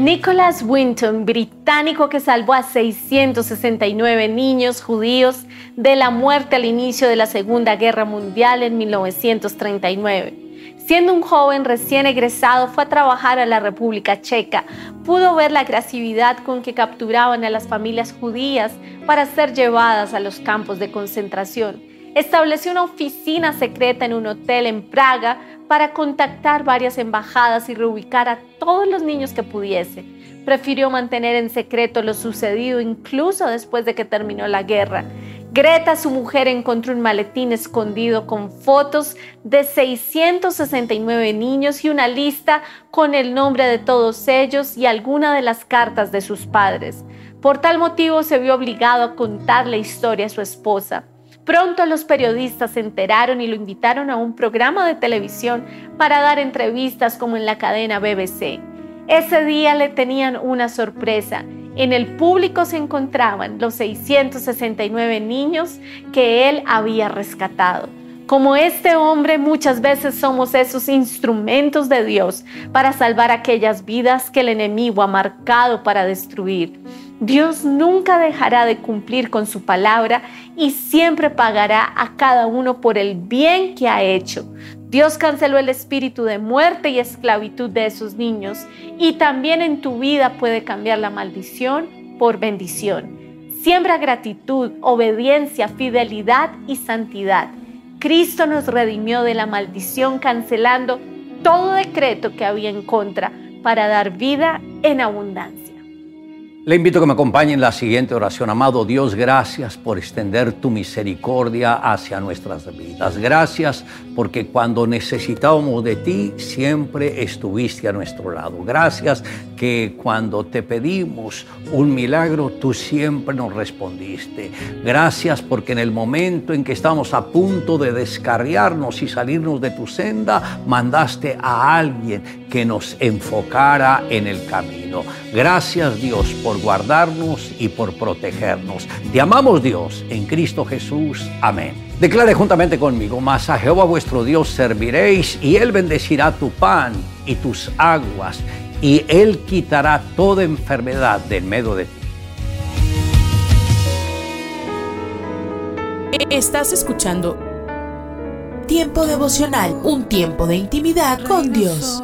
Nicholas Winton, británico que salvó a 669 niños judíos de la muerte al inicio de la Segunda Guerra Mundial en 1939. Siendo un joven recién egresado, fue a trabajar a la República Checa. Pudo ver la agresividad con que capturaban a las familias judías para ser llevadas a los campos de concentración. Estableció una oficina secreta en un hotel en Praga para contactar varias embajadas y reubicar a todos los niños que pudiese. Prefirió mantener en secreto lo sucedido incluso después de que terminó la guerra. Greta, su mujer, encontró un maletín escondido con fotos de 669 niños y una lista con el nombre de todos ellos y alguna de las cartas de sus padres. Por tal motivo se vio obligado a contar la historia a su esposa. Pronto los periodistas se enteraron y lo invitaron a un programa de televisión para dar entrevistas como en la cadena BBC. Ese día le tenían una sorpresa. En el público se encontraban los 669 niños que él había rescatado. Como este hombre, muchas veces somos esos instrumentos de Dios para salvar aquellas vidas que el enemigo ha marcado para destruir. Dios nunca dejará de cumplir con su palabra y siempre pagará a cada uno por el bien que ha hecho. Dios canceló el espíritu de muerte y esclavitud de esos niños y también en tu vida puede cambiar la maldición por bendición. Siembra gratitud, obediencia, fidelidad y santidad. Cristo nos redimió de la maldición cancelando todo decreto que había en contra para dar vida en abundancia. Le invito a que me acompañe en la siguiente oración. Amado Dios, gracias por extender tu misericordia hacia nuestras vidas. Gracias porque cuando necesitábamos de ti, siempre estuviste a nuestro lado. Gracias que cuando te pedimos un milagro, tú siempre nos respondiste. Gracias porque en el momento en que estamos a punto de descarriarnos y salirnos de tu senda, mandaste a alguien que nos enfocara en el camino. Gracias Dios por guardarnos y por protegernos. Te amamos Dios en Cristo Jesús. Amén. Declare juntamente conmigo, mas a Jehová vuestro Dios serviréis y Él bendecirá tu pan y tus aguas y Él quitará toda enfermedad del medio de ti. Estás escuchando Tiempo devocional, un tiempo de intimidad con Dios.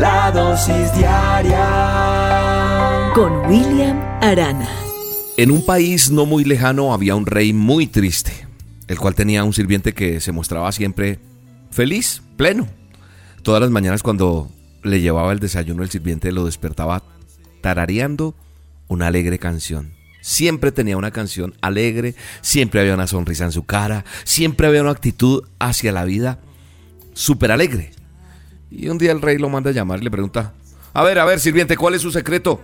La dosis diaria con William Arana. En un país no muy lejano había un rey muy triste, el cual tenía un sirviente que se mostraba siempre feliz, pleno. Todas las mañanas cuando le llevaba el desayuno el sirviente lo despertaba tarareando una alegre canción. Siempre tenía una canción alegre, siempre había una sonrisa en su cara, siempre había una actitud hacia la vida súper alegre. Y un día el rey lo manda a llamar y le pregunta, a ver, a ver, sirviente, ¿cuál es su secreto?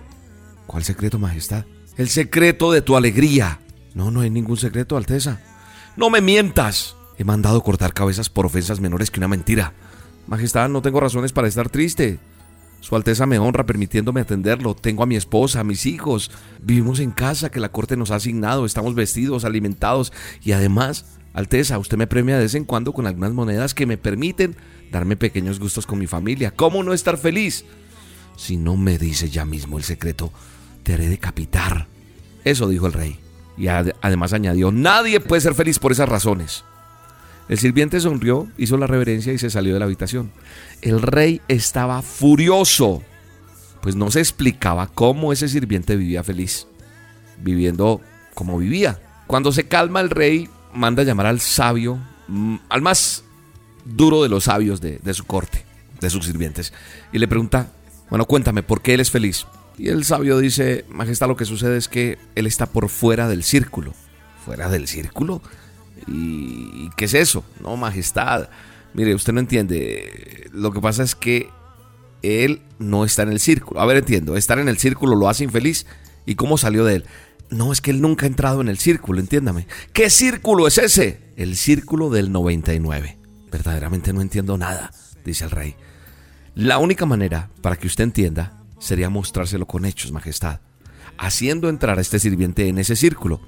¿Cuál secreto, Majestad? El secreto de tu alegría. No, no hay ningún secreto, Alteza. No me mientas. He mandado cortar cabezas por ofensas menores que una mentira. Majestad, no tengo razones para estar triste. Su Alteza me honra permitiéndome atenderlo. Tengo a mi esposa, a mis hijos. Vivimos en casa que la corte nos ha asignado. Estamos vestidos, alimentados. Y además, Alteza, usted me premia de vez en cuando con algunas monedas que me permiten darme pequeños gustos con mi familia. ¿Cómo no estar feliz? Si no me dice ya mismo el secreto, te haré decapitar. Eso dijo el rey. Y ad- además añadió, nadie puede ser feliz por esas razones. El sirviente sonrió, hizo la reverencia y se salió de la habitación. El rey estaba furioso, pues no se explicaba cómo ese sirviente vivía feliz, viviendo como vivía. Cuando se calma el rey, manda llamar al sabio, mm, al más duro de los sabios de, de su corte, de sus sirvientes, y le pregunta, bueno, cuéntame, ¿por qué él es feliz? Y el sabio dice, Majestad, lo que sucede es que él está por fuera del círculo. ¿Fuera del círculo? ¿Y qué es eso? No, Majestad. Mire, usted no entiende. Lo que pasa es que él no está en el círculo. A ver, entiendo. Estar en el círculo lo hace infeliz. ¿Y cómo salió de él? No, es que él nunca ha entrado en el círculo, entiéndame. ¿Qué círculo es ese? El círculo del 99. Verdaderamente no entiendo nada, dice el rey. La única manera para que usted entienda sería mostrárselo con hechos, Majestad, haciendo entrar a este sirviente en ese círculo.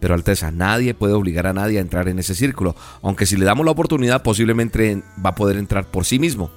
Pero Alteza, nadie puede obligar a nadie a entrar en ese círculo, aunque si le damos la oportunidad posiblemente va a poder entrar por sí mismo.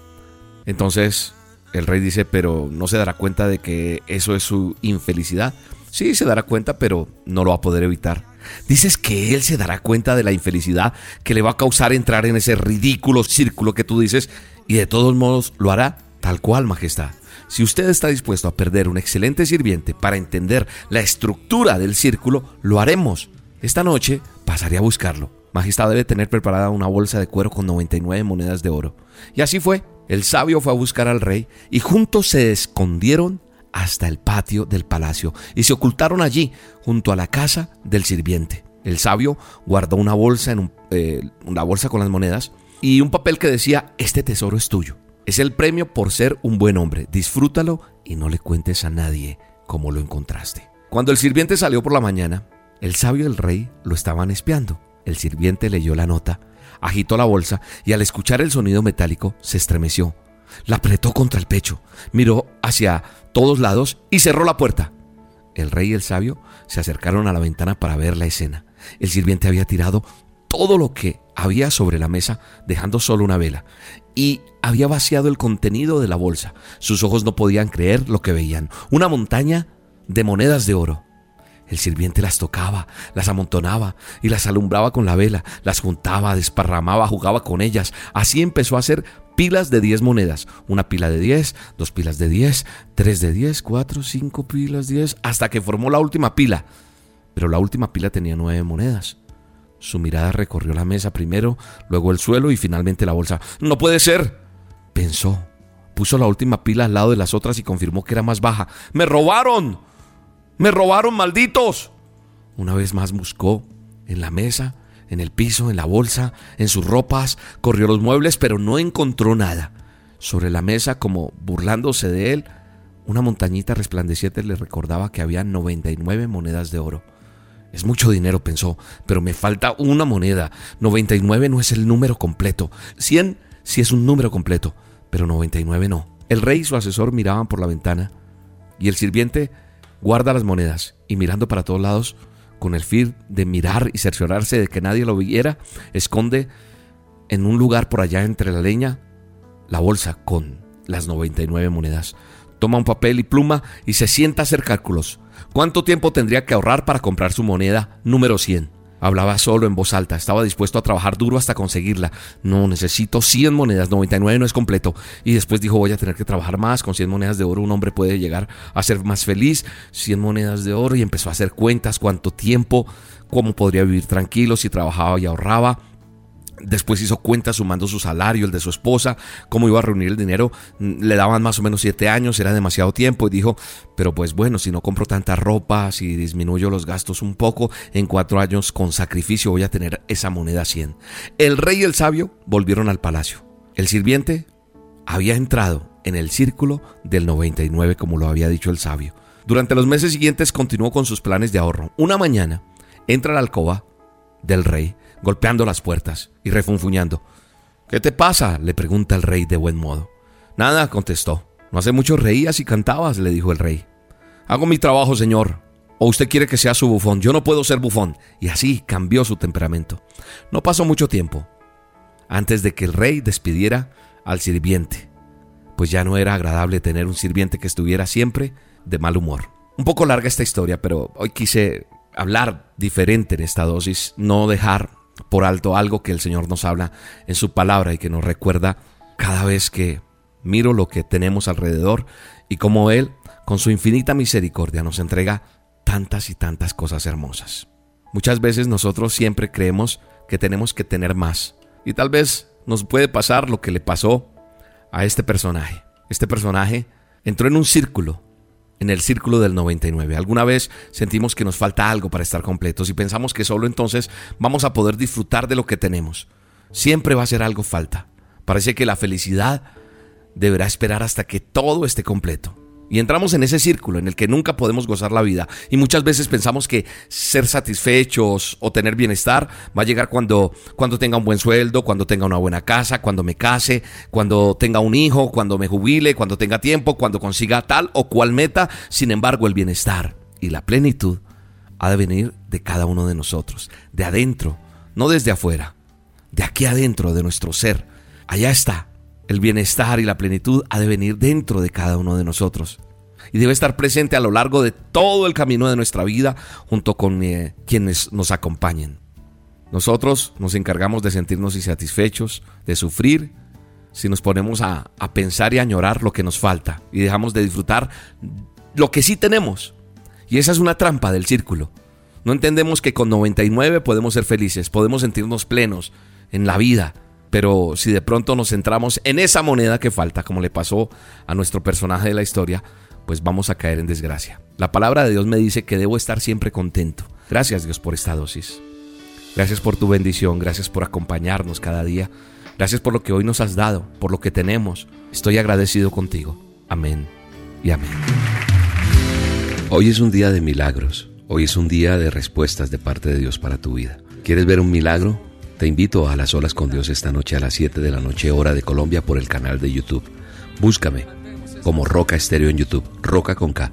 Entonces El rey dice, pero no se dará cuenta de que eso es su infelicidad. Sí, se dará cuenta, pero no lo va a poder evitar. Dices que él se dará cuenta de la infelicidad que le va a causar entrar en ese ridículo círculo que tú dices y de todos modos lo hará tal cual, Majestad. Si usted está dispuesto a perder un excelente sirviente para entender la estructura del círculo, lo haremos. Esta noche pasaré a buscarlo. Majestad debe tener preparada una bolsa de cuero con 99 monedas de oro. Y así fue. El sabio fue a buscar al rey y juntos se escondieron hasta el patio del palacio y se ocultaron allí junto a la casa del sirviente. El sabio guardó una bolsa en eh, una bolsa con las monedas y un papel que decía este tesoro es tuyo. Es el premio por ser un buen hombre. Disfrútalo y no le cuentes a nadie cómo lo encontraste. Cuando el sirviente salió por la mañana, el sabio y el rey lo estaban espiando. El sirviente leyó la nota, agitó la bolsa y al escuchar el sonido metálico se estremeció. La apretó contra el pecho, miró hacia todos lados y cerró la puerta. El rey y el sabio se acercaron a la ventana para ver la escena. El sirviente había tirado todo lo que había sobre la mesa, dejando solo una vela, y había vaciado el contenido de la bolsa. Sus ojos no podían creer lo que veían. Una montaña de monedas de oro. El sirviente las tocaba, las amontonaba y las alumbraba con la vela, las juntaba, desparramaba, jugaba con ellas. Así empezó a hacer pilas de 10 monedas. Una pila de 10, dos pilas de 10, tres de 10, cuatro, cinco pilas de 10, hasta que formó la última pila. Pero la última pila tenía nueve monedas. Su mirada recorrió la mesa primero, luego el suelo y finalmente la bolsa. No puede ser, pensó. Puso la última pila al lado de las otras y confirmó que era más baja. ¡Me robaron! ¡Me robaron, malditos! Una vez más buscó en la mesa, en el piso, en la bolsa, en sus ropas, corrió los muebles, pero no encontró nada. Sobre la mesa, como burlándose de él, una montañita resplandeciente le recordaba que había 99 monedas de oro. Es mucho dinero, pensó, pero me falta una moneda. 99 no es el número completo. 100 sí es un número completo, pero 99 no. El rey y su asesor miraban por la ventana y el sirviente guarda las monedas y mirando para todos lados, con el fin de mirar y cerciorarse de que nadie lo viera, esconde en un lugar por allá entre la leña la bolsa con las 99 monedas. Toma un papel y pluma y se sienta a hacer cálculos. ¿Cuánto tiempo tendría que ahorrar para comprar su moneda número 100? Hablaba solo en voz alta, estaba dispuesto a trabajar duro hasta conseguirla. No, necesito 100 monedas, 99 no es completo. Y después dijo, voy a tener que trabajar más, con 100 monedas de oro un hombre puede llegar a ser más feliz. 100 monedas de oro y empezó a hacer cuentas, cuánto tiempo, cómo podría vivir tranquilo si trabajaba y ahorraba. Después hizo cuentas sumando su salario, el de su esposa, cómo iba a reunir el dinero. Mm, le daban más o menos siete años, era demasiado tiempo. Y dijo, pero pues bueno, si no compro tanta ropa, si disminuyo los gastos un poco, en cuatro años con sacrificio voy a tener esa moneda 100. El rey y el sabio volvieron al palacio. El sirviente había entrado en el círculo del 99, como lo había dicho el sabio. Durante los meses siguientes continuó con sus planes de ahorro. Una mañana entra a la alcoba del rey golpeando las puertas y refunfuñando. ¿Qué te pasa? le pregunta el rey de buen modo. Nada, contestó. No hace mucho reías y cantabas, le dijo el rey. Hago mi trabajo, señor. ¿O usted quiere que sea su bufón? Yo no puedo ser bufón. Y así cambió su temperamento. No pasó mucho tiempo antes de que el rey despidiera al sirviente, pues ya no era agradable tener un sirviente que estuviera siempre de mal humor. Un poco larga esta historia, pero hoy quise hablar diferente en esta dosis, no dejar por alto algo que el Señor nos habla en su palabra y que nos recuerda cada vez que miro lo que tenemos alrededor y cómo Él, con su infinita misericordia, nos entrega tantas y tantas cosas hermosas. Muchas veces nosotros siempre creemos que tenemos que tener más y tal vez nos puede pasar lo que le pasó a este personaje. Este personaje entró en un círculo en el círculo del 99. Alguna vez sentimos que nos falta algo para estar completos y pensamos que solo entonces vamos a poder disfrutar de lo que tenemos. Siempre va a ser algo falta. Parece que la felicidad deberá esperar hasta que todo esté completo. Y entramos en ese círculo en el que nunca podemos gozar la vida. Y muchas veces pensamos que ser satisfechos o tener bienestar va a llegar cuando, cuando tenga un buen sueldo, cuando tenga una buena casa, cuando me case, cuando tenga un hijo, cuando me jubile, cuando tenga tiempo, cuando consiga tal o cual meta. Sin embargo, el bienestar y la plenitud ha de venir de cada uno de nosotros, de adentro, no desde afuera, de aquí adentro de nuestro ser. Allá está El bienestar y la plenitud ha de venir dentro de cada uno de nosotros y debe estar presente a lo largo de todo el camino de nuestra vida junto con eh, quienes nos acompañen. Nosotros nos encargamos de sentirnos insatisfechos, de sufrir, si nos ponemos a, a pensar y a añorar lo que nos falta y dejamos de disfrutar lo que sí tenemos. Y esa es una trampa del círculo. No entendemos que con 99 podemos ser felices, podemos sentirnos plenos en la vida, pero si de pronto nos centramos en esa moneda que falta, como le pasó a nuestro personaje de la historia, pues vamos a caer en desgracia. La palabra de Dios me dice que debo estar siempre contento. Gracias Dios por esta dosis. Gracias por tu bendición, gracias por acompañarnos cada día. Gracias por lo que hoy nos has dado, por lo que tenemos. Estoy agradecido contigo. Amén y amén. Hoy es un día de milagros. Hoy es un día de respuestas de parte de Dios para tu vida. ¿Quieres ver un milagro? Te invito a las olas con Dios esta noche a las 7 de la noche hora de Colombia por el canal de YouTube. Búscame como Roca Estéreo en YouTube, Roca con K.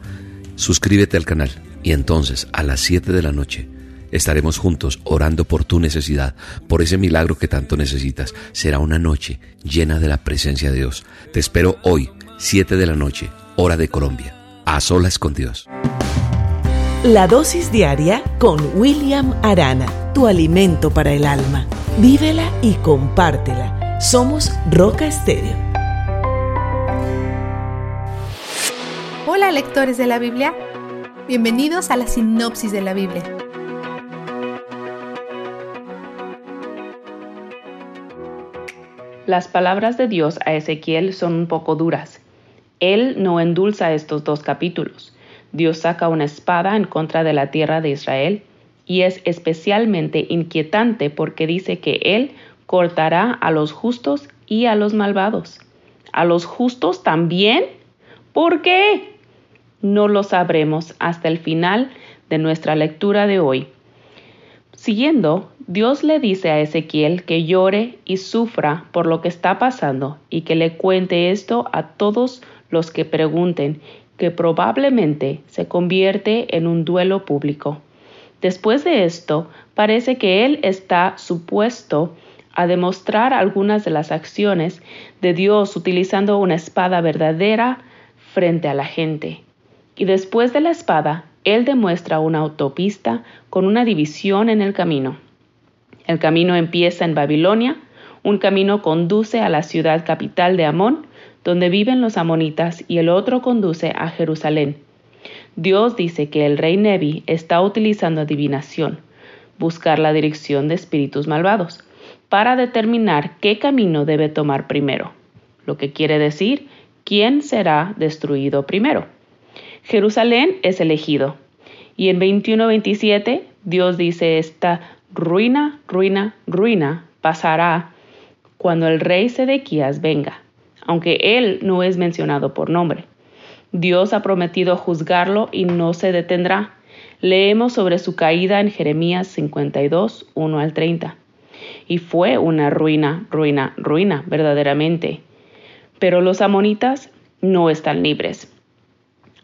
Suscríbete al canal y entonces a las 7 de la noche estaremos juntos orando por tu necesidad, por ese milagro que tanto necesitas. Será una noche llena de la presencia de Dios. Te espero hoy, 7 de la noche, hora de Colombia, a solas con Dios. La dosis diaria con William Arana, tu alimento para el alma. Vívela y compártela. Somos Roca Estéreo. Hola lectores de la Biblia, bienvenidos a la sinopsis de la Biblia. Las palabras de Dios a Ezequiel son un poco duras. Él no endulza estos dos capítulos. Dios saca una espada en contra de la tierra de Israel y es especialmente inquietante porque dice que Él cortará a los justos y a los malvados. ¿A los justos también? ¿Por qué? No lo sabremos hasta el final de nuestra lectura de hoy. Siguiendo, Dios le dice a Ezequiel que llore y sufra por lo que está pasando y que le cuente esto a todos los que pregunten, que probablemente se convierte en un duelo público. Después de esto, parece que él está supuesto a demostrar algunas de las acciones de Dios utilizando una espada verdadera frente a la gente. Y después de la espada, él demuestra una autopista con una división en el camino. El camino empieza en Babilonia, un camino conduce a la ciudad capital de Amón, donde viven los amonitas, y el otro conduce a Jerusalén. Dios dice que el rey Nebi está utilizando adivinación, buscar la dirección de espíritus malvados, para determinar qué camino debe tomar primero, lo que quiere decir quién será destruido primero. Jerusalén es elegido. Y en 21-27 Dios dice esta ruina, ruina, ruina pasará cuando el rey Sedequías venga, aunque él no es mencionado por nombre. Dios ha prometido juzgarlo y no se detendrá. Leemos sobre su caída en Jeremías 52, 1 al 30. Y fue una ruina, ruina, ruina, verdaderamente. Pero los amonitas no están libres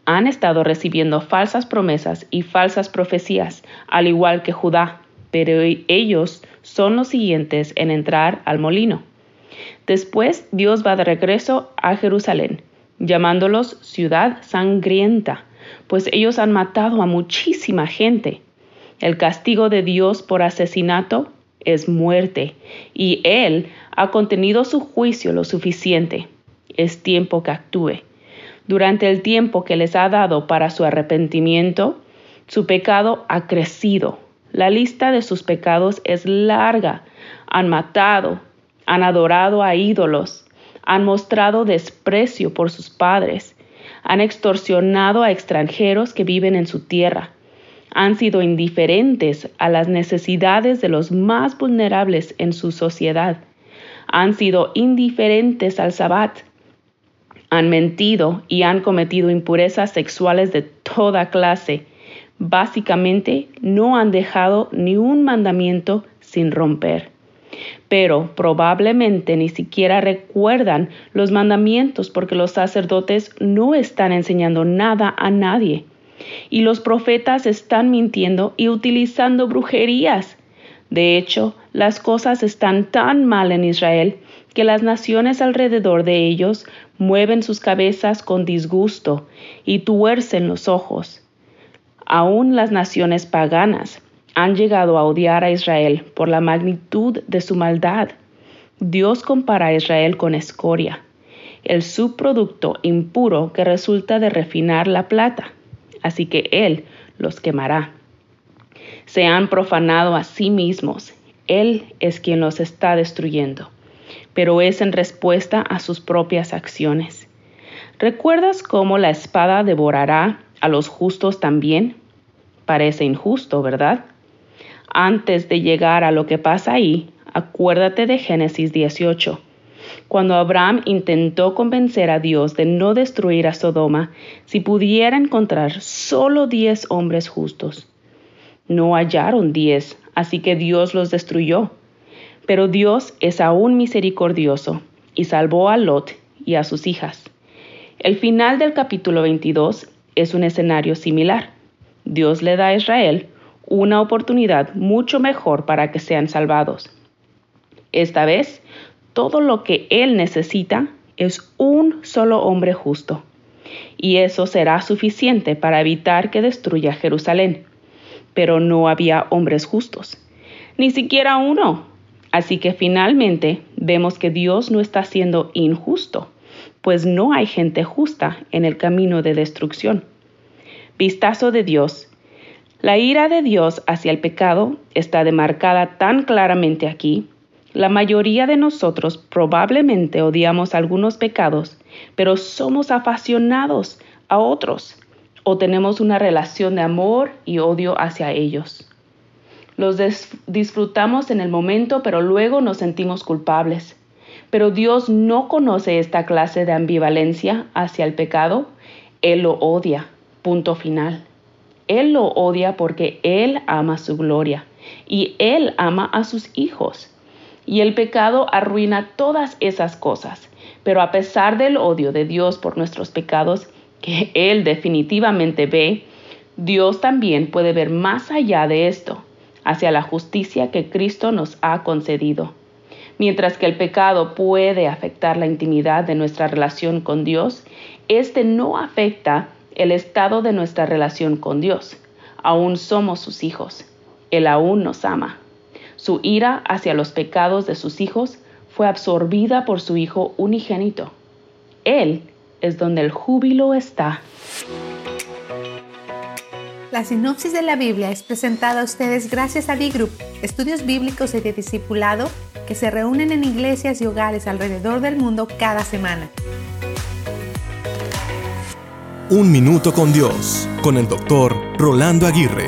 han estado recibiendo falsas promesas y falsas profecías, al igual que Judá, pero ellos son los siguientes en entrar al molino. Después Dios va de regreso a Jerusalén, llamándolos ciudad sangrienta, pues ellos han matado a muchísima gente. El castigo de Dios por asesinato es muerte, y Él ha contenido su juicio lo suficiente. Es tiempo que actúe durante el tiempo que les ha dado para su arrepentimiento, su pecado ha crecido. La lista de sus pecados es larga. Han matado, han adorado a ídolos, han mostrado desprecio por sus padres, han extorsionado a extranjeros que viven en su tierra, han sido indiferentes a las necesidades de los más vulnerables en su sociedad, han sido indiferentes al sabbat, han mentido y han cometido impurezas sexuales de toda clase. Básicamente no han dejado ni un mandamiento sin romper. Pero probablemente ni siquiera recuerdan los mandamientos porque los sacerdotes no están enseñando nada a nadie. Y los profetas están mintiendo y utilizando brujerías. De hecho, las cosas están tan mal en Israel que las naciones alrededor de ellos mueven sus cabezas con disgusto y tuercen los ojos. Aún las naciones paganas han llegado a odiar a Israel por la magnitud de su maldad. Dios compara a Israel con escoria, el subproducto impuro que resulta de refinar la plata, así que Él los quemará. Se han profanado a sí mismos, Él es quien los está destruyendo, pero es en respuesta a sus propias acciones. ¿Recuerdas cómo la espada devorará a los justos también? Parece injusto, ¿verdad? Antes de llegar a lo que pasa ahí, acuérdate de Génesis 18. Cuando Abraham intentó convencer a Dios de no destruir a Sodoma si pudiera encontrar solo diez hombres justos. No hallaron diez, así que Dios los destruyó. Pero Dios es aún misericordioso y salvó a Lot y a sus hijas. El final del capítulo 22 es un escenario similar. Dios le da a Israel una oportunidad mucho mejor para que sean salvados. Esta vez, todo lo que Él necesita es un solo hombre justo, y eso será suficiente para evitar que destruya Jerusalén. Pero no había hombres justos, ni siquiera uno. Así que finalmente vemos que Dios no está siendo injusto, pues no hay gente justa en el camino de destrucción. Vistazo de Dios la ira de Dios hacia el pecado está demarcada tan claramente aquí. La mayoría de nosotros probablemente odiamos algunos pecados, pero somos apasionados a otros o tenemos una relación de amor y odio hacia ellos. Los disfrutamos en el momento, pero luego nos sentimos culpables. Pero Dios no conoce esta clase de ambivalencia hacia el pecado. Él lo odia. Punto final. Él lo odia porque Él ama su gloria y Él ama a sus hijos. Y el pecado arruina todas esas cosas. Pero a pesar del odio de Dios por nuestros pecados, que Él definitivamente ve, Dios también puede ver más allá de esto, hacia la justicia que Cristo nos ha concedido. Mientras que el pecado puede afectar la intimidad de nuestra relación con Dios, este no afecta el estado de nuestra relación con Dios. Aún somos sus hijos. Él aún nos ama. Su ira hacia los pecados de sus hijos fue absorbida por su Hijo unigénito. Él es donde el júbilo está. La sinopsis de la Biblia es presentada a ustedes gracias a D-Group, estudios bíblicos y de discipulado que se reúnen en iglesias y hogares alrededor del mundo cada semana. Un Minuto con Dios, con el doctor Rolando Aguirre.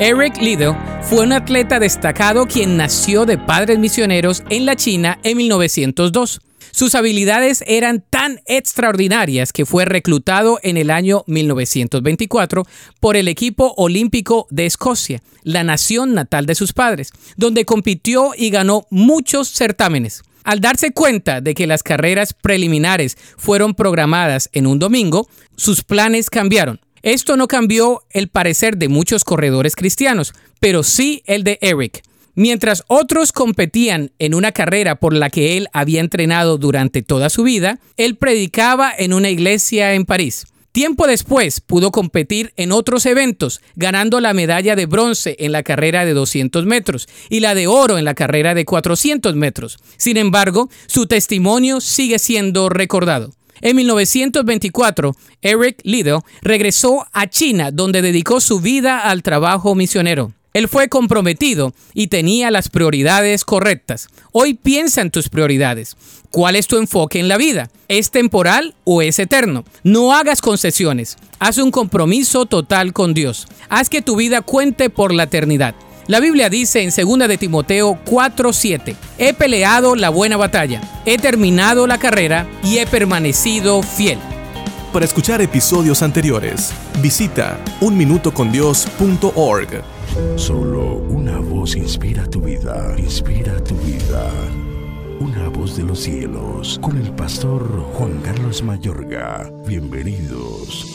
Eric Liddell fue un atleta destacado quien nació de padres misioneros en la China en 1902. Sus habilidades eran tan extraordinarias que fue reclutado en el año 1924 por el equipo olímpico de Escocia, la nación natal de sus padres, donde compitió y ganó muchos certámenes. Al darse cuenta de que las carreras preliminares fueron programadas en un domingo, sus planes cambiaron. Esto no cambió el parecer de muchos corredores cristianos, pero sí el de Eric. Mientras otros competían en una carrera por la que él había entrenado durante toda su vida, él predicaba en una iglesia en París. Tiempo después pudo competir en otros eventos, ganando la medalla de bronce en la carrera de 200 metros y la de oro en la carrera de 400 metros. Sin embargo, su testimonio sigue siendo recordado. En 1924, Eric Liddell regresó a China, donde dedicó su vida al trabajo misionero. Él fue comprometido y tenía las prioridades correctas. Hoy piensa en tus prioridades. ¿Cuál es tu enfoque en la vida? ¿Es temporal o es eterno? No hagas concesiones. Haz un compromiso total con Dios. Haz que tu vida cuente por la eternidad. La Biblia dice en 2 de Timoteo 4:7, he peleado la buena batalla, he terminado la carrera y he permanecido fiel. Para escuchar episodios anteriores, visita unminutocondios.org. Solo una voz inspira tu vida, inspira tu vida. Una voz de los cielos, con el pastor Juan Carlos Mayorga. Bienvenidos.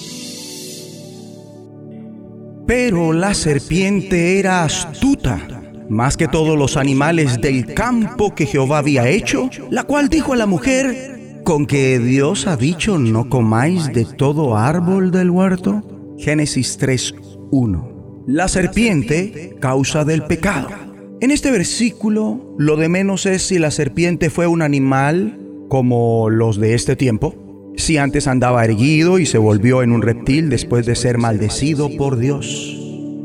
Pero la serpiente era astuta más que todos los animales del campo que Jehová había hecho, la cual dijo a la mujer, con que Dios ha dicho no comáis de todo árbol del huerto. Génesis 3.1. La serpiente, causa del pecado. En este versículo, lo de menos es si la serpiente fue un animal como los de este tiempo, si antes andaba erguido y se volvió en un reptil después de ser maldecido por Dios.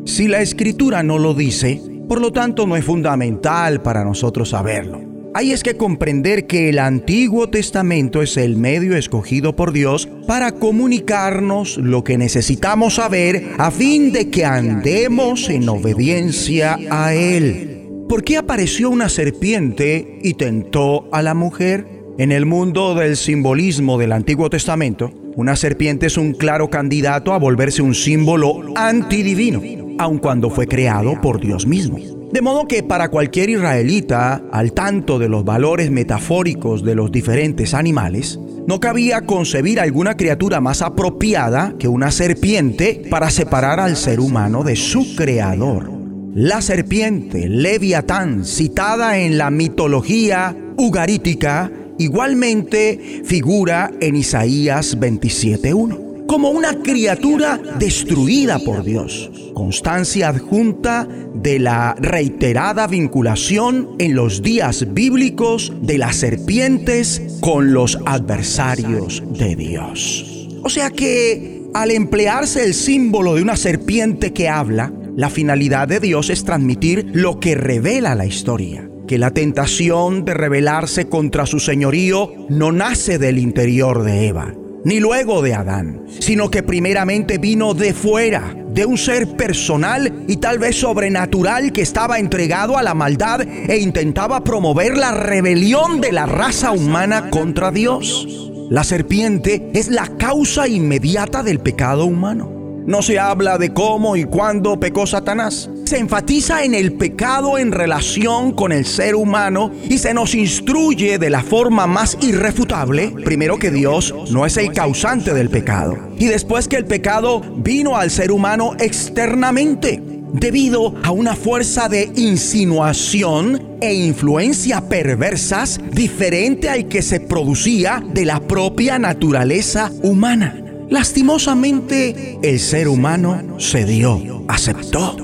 Si la escritura no lo dice, por lo tanto no es fundamental para nosotros saberlo. Ahí es que comprender que el Antiguo Testamento es el medio escogido por Dios para comunicarnos lo que necesitamos saber a fin de que andemos en obediencia a Él. ¿Por qué apareció una serpiente y tentó a la mujer? En el mundo del simbolismo del Antiguo Testamento, una serpiente es un claro candidato a volverse un símbolo antidivino, aun cuando fue creado por Dios mismo. De modo que para cualquier israelita, al tanto de los valores metafóricos de los diferentes animales, no cabía concebir alguna criatura más apropiada que una serpiente para separar al ser humano de su creador. La serpiente, Leviatán, citada en la mitología ugarítica, igualmente figura en Isaías 27.1 como una criatura destruida por Dios. Constancia adjunta de la reiterada vinculación en los días bíblicos de las serpientes con los adversarios de Dios. O sea que al emplearse el símbolo de una serpiente que habla, la finalidad de Dios es transmitir lo que revela la historia que la tentación de rebelarse contra su señorío no nace del interior de Eva, ni luego de Adán, sino que primeramente vino de fuera, de un ser personal y tal vez sobrenatural que estaba entregado a la maldad e intentaba promover la rebelión de la raza humana contra Dios. La serpiente es la causa inmediata del pecado humano. No se habla de cómo y cuándo pecó Satanás. Se enfatiza en el pecado en relación con el ser humano y se nos instruye de la forma más irrefutable, primero que Dios no es el causante del pecado y después que el pecado vino al ser humano externamente debido a una fuerza de insinuación e influencia perversas diferente al que se producía de la propia naturaleza humana. Lastimosamente, el ser humano cedió, aceptó.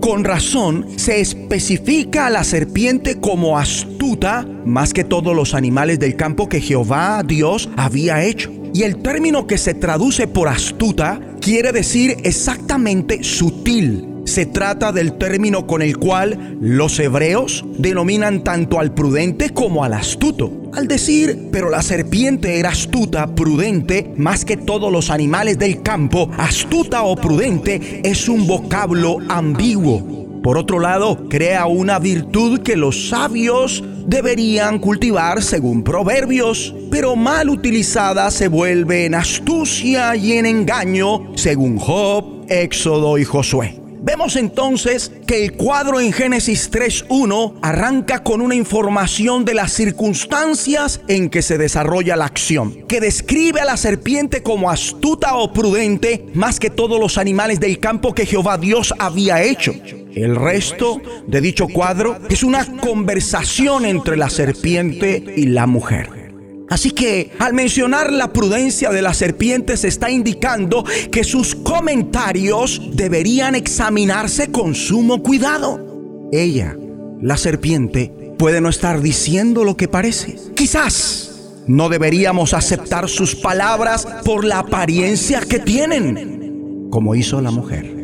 Con razón, se especifica a la serpiente como astuta más que todos los animales del campo que Jehová Dios había hecho. Y el término que se traduce por astuta quiere decir exactamente sutil, se trata del término con el cual los hebreos denominan tanto al prudente como al astuto. Al decir, pero la serpiente era astuta, prudente, más que todos los animales del campo, astuta o prudente es un vocablo ambiguo. Por otro lado, crea una virtud que los sabios deberían cultivar según proverbios, pero mal utilizada se vuelve en astucia y en engaño según Job, Éxodo y Josué. Vemos entonces que el cuadro en Génesis 3.1 arranca con una información de las circunstancias en que se desarrolla la acción, que describe a la serpiente como astuta o prudente más que todos los animales del campo que Jehová Dios había hecho. El resto de dicho cuadro es una conversación entre la serpiente y la mujer. Así que al mencionar la prudencia de la serpiente se está indicando que sus comentarios deberían examinarse con sumo cuidado. Ella, la serpiente, puede no estar diciendo lo que parece. Quizás no deberíamos aceptar sus palabras por la apariencia que tienen, como hizo la mujer.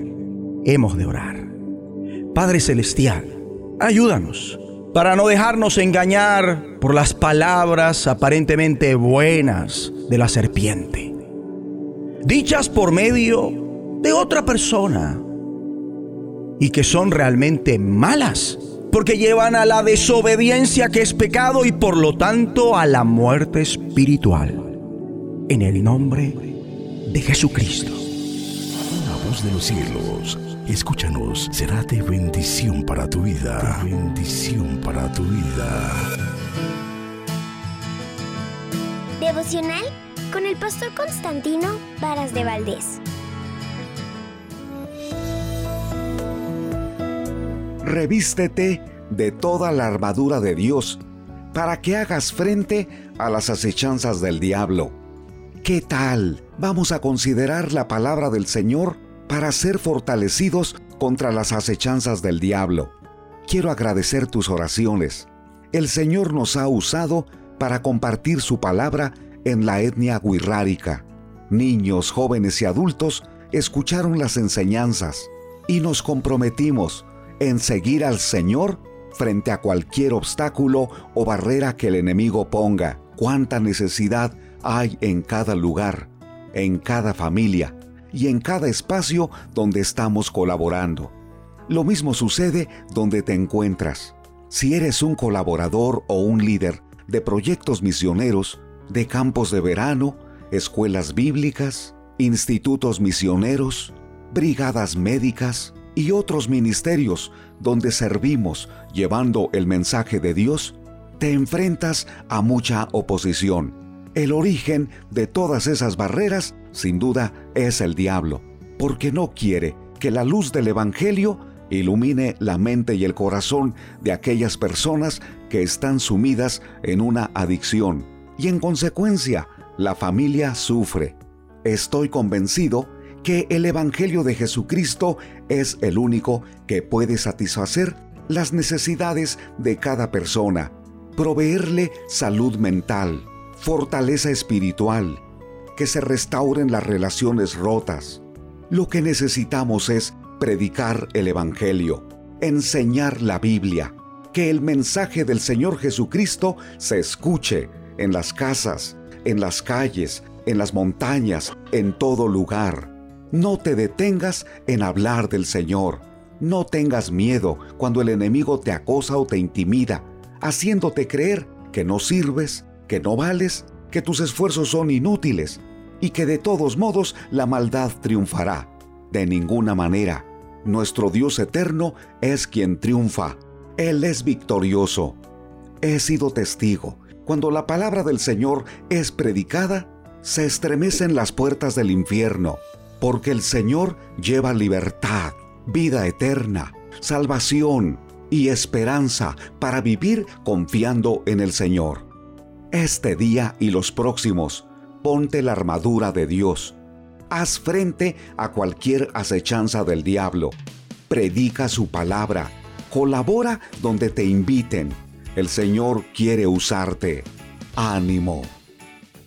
Hemos de orar. Padre Celestial, ayúdanos para no dejarnos engañar por las palabras aparentemente buenas de la serpiente, dichas por medio de otra persona y que son realmente malas, porque llevan a la desobediencia que es pecado y por lo tanto a la muerte espiritual. En el nombre de Jesucristo. La voz de los cielos Escúchanos, será de bendición para tu vida. bendición para tu vida. Devocional con el pastor Constantino Varas de Valdés. revístete de toda la armadura de Dios para que hagas frente a las acechanzas del diablo. ¿Qué tal? Vamos a considerar la palabra del Señor para ser fortalecidos contra las acechanzas del diablo. Quiero agradecer tus oraciones. El Señor nos ha usado para compartir su palabra en la etnia guirrárica. Niños, jóvenes y adultos escucharon las enseñanzas y nos comprometimos en seguir al Señor frente a cualquier obstáculo o barrera que el enemigo ponga. Cuánta necesidad hay en cada lugar, en cada familia y en cada espacio donde estamos colaborando. Lo mismo sucede donde te encuentras. Si eres un colaborador o un líder de proyectos misioneros, de campos de verano, escuelas bíblicas, institutos misioneros, brigadas médicas y otros ministerios donde servimos llevando el mensaje de Dios, te enfrentas a mucha oposición. El origen de todas esas barreras, sin duda, es el diablo, porque no quiere que la luz del Evangelio ilumine la mente y el corazón de aquellas personas que están sumidas en una adicción y en consecuencia la familia sufre. Estoy convencido que el Evangelio de Jesucristo es el único que puede satisfacer las necesidades de cada persona, proveerle salud mental, fortaleza espiritual, que se restauren las relaciones rotas. Lo que necesitamos es predicar el Evangelio, enseñar la Biblia, que el mensaje del Señor Jesucristo se escuche en las casas, en las calles, en las montañas, en todo lugar. No te detengas en hablar del Señor. No tengas miedo cuando el enemigo te acosa o te intimida, haciéndote creer que no sirves, que no vales, que tus esfuerzos son inútiles y que de todos modos la maldad triunfará. De ninguna manera. Nuestro Dios eterno es quien triunfa. Él es victorioso. He sido testigo. Cuando la palabra del Señor es predicada, se estremecen las puertas del infierno, porque el Señor lleva libertad, vida eterna, salvación y esperanza para vivir confiando en el Señor. Este día y los próximos, ponte la armadura de Dios Haz frente a cualquier acechanza del diablo. Predica su palabra. Colabora donde te inviten. El Señor quiere usarte. Ánimo.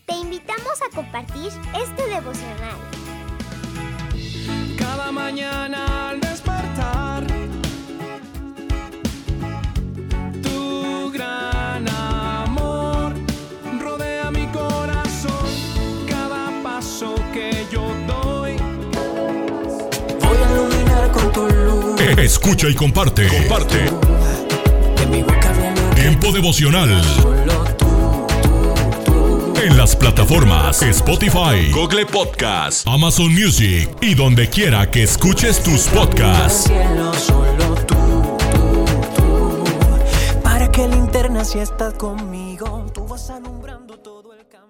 Te invitamos a compartir este devocional. Cada mañana al despertar, Escucha y comparte. Comparte. Tiempo devocional. En las plataformas Spotify, Google Podcast, Amazon Music y donde quiera que escuches tus podcasts. Para que linterna si estás conmigo, tú vas todo.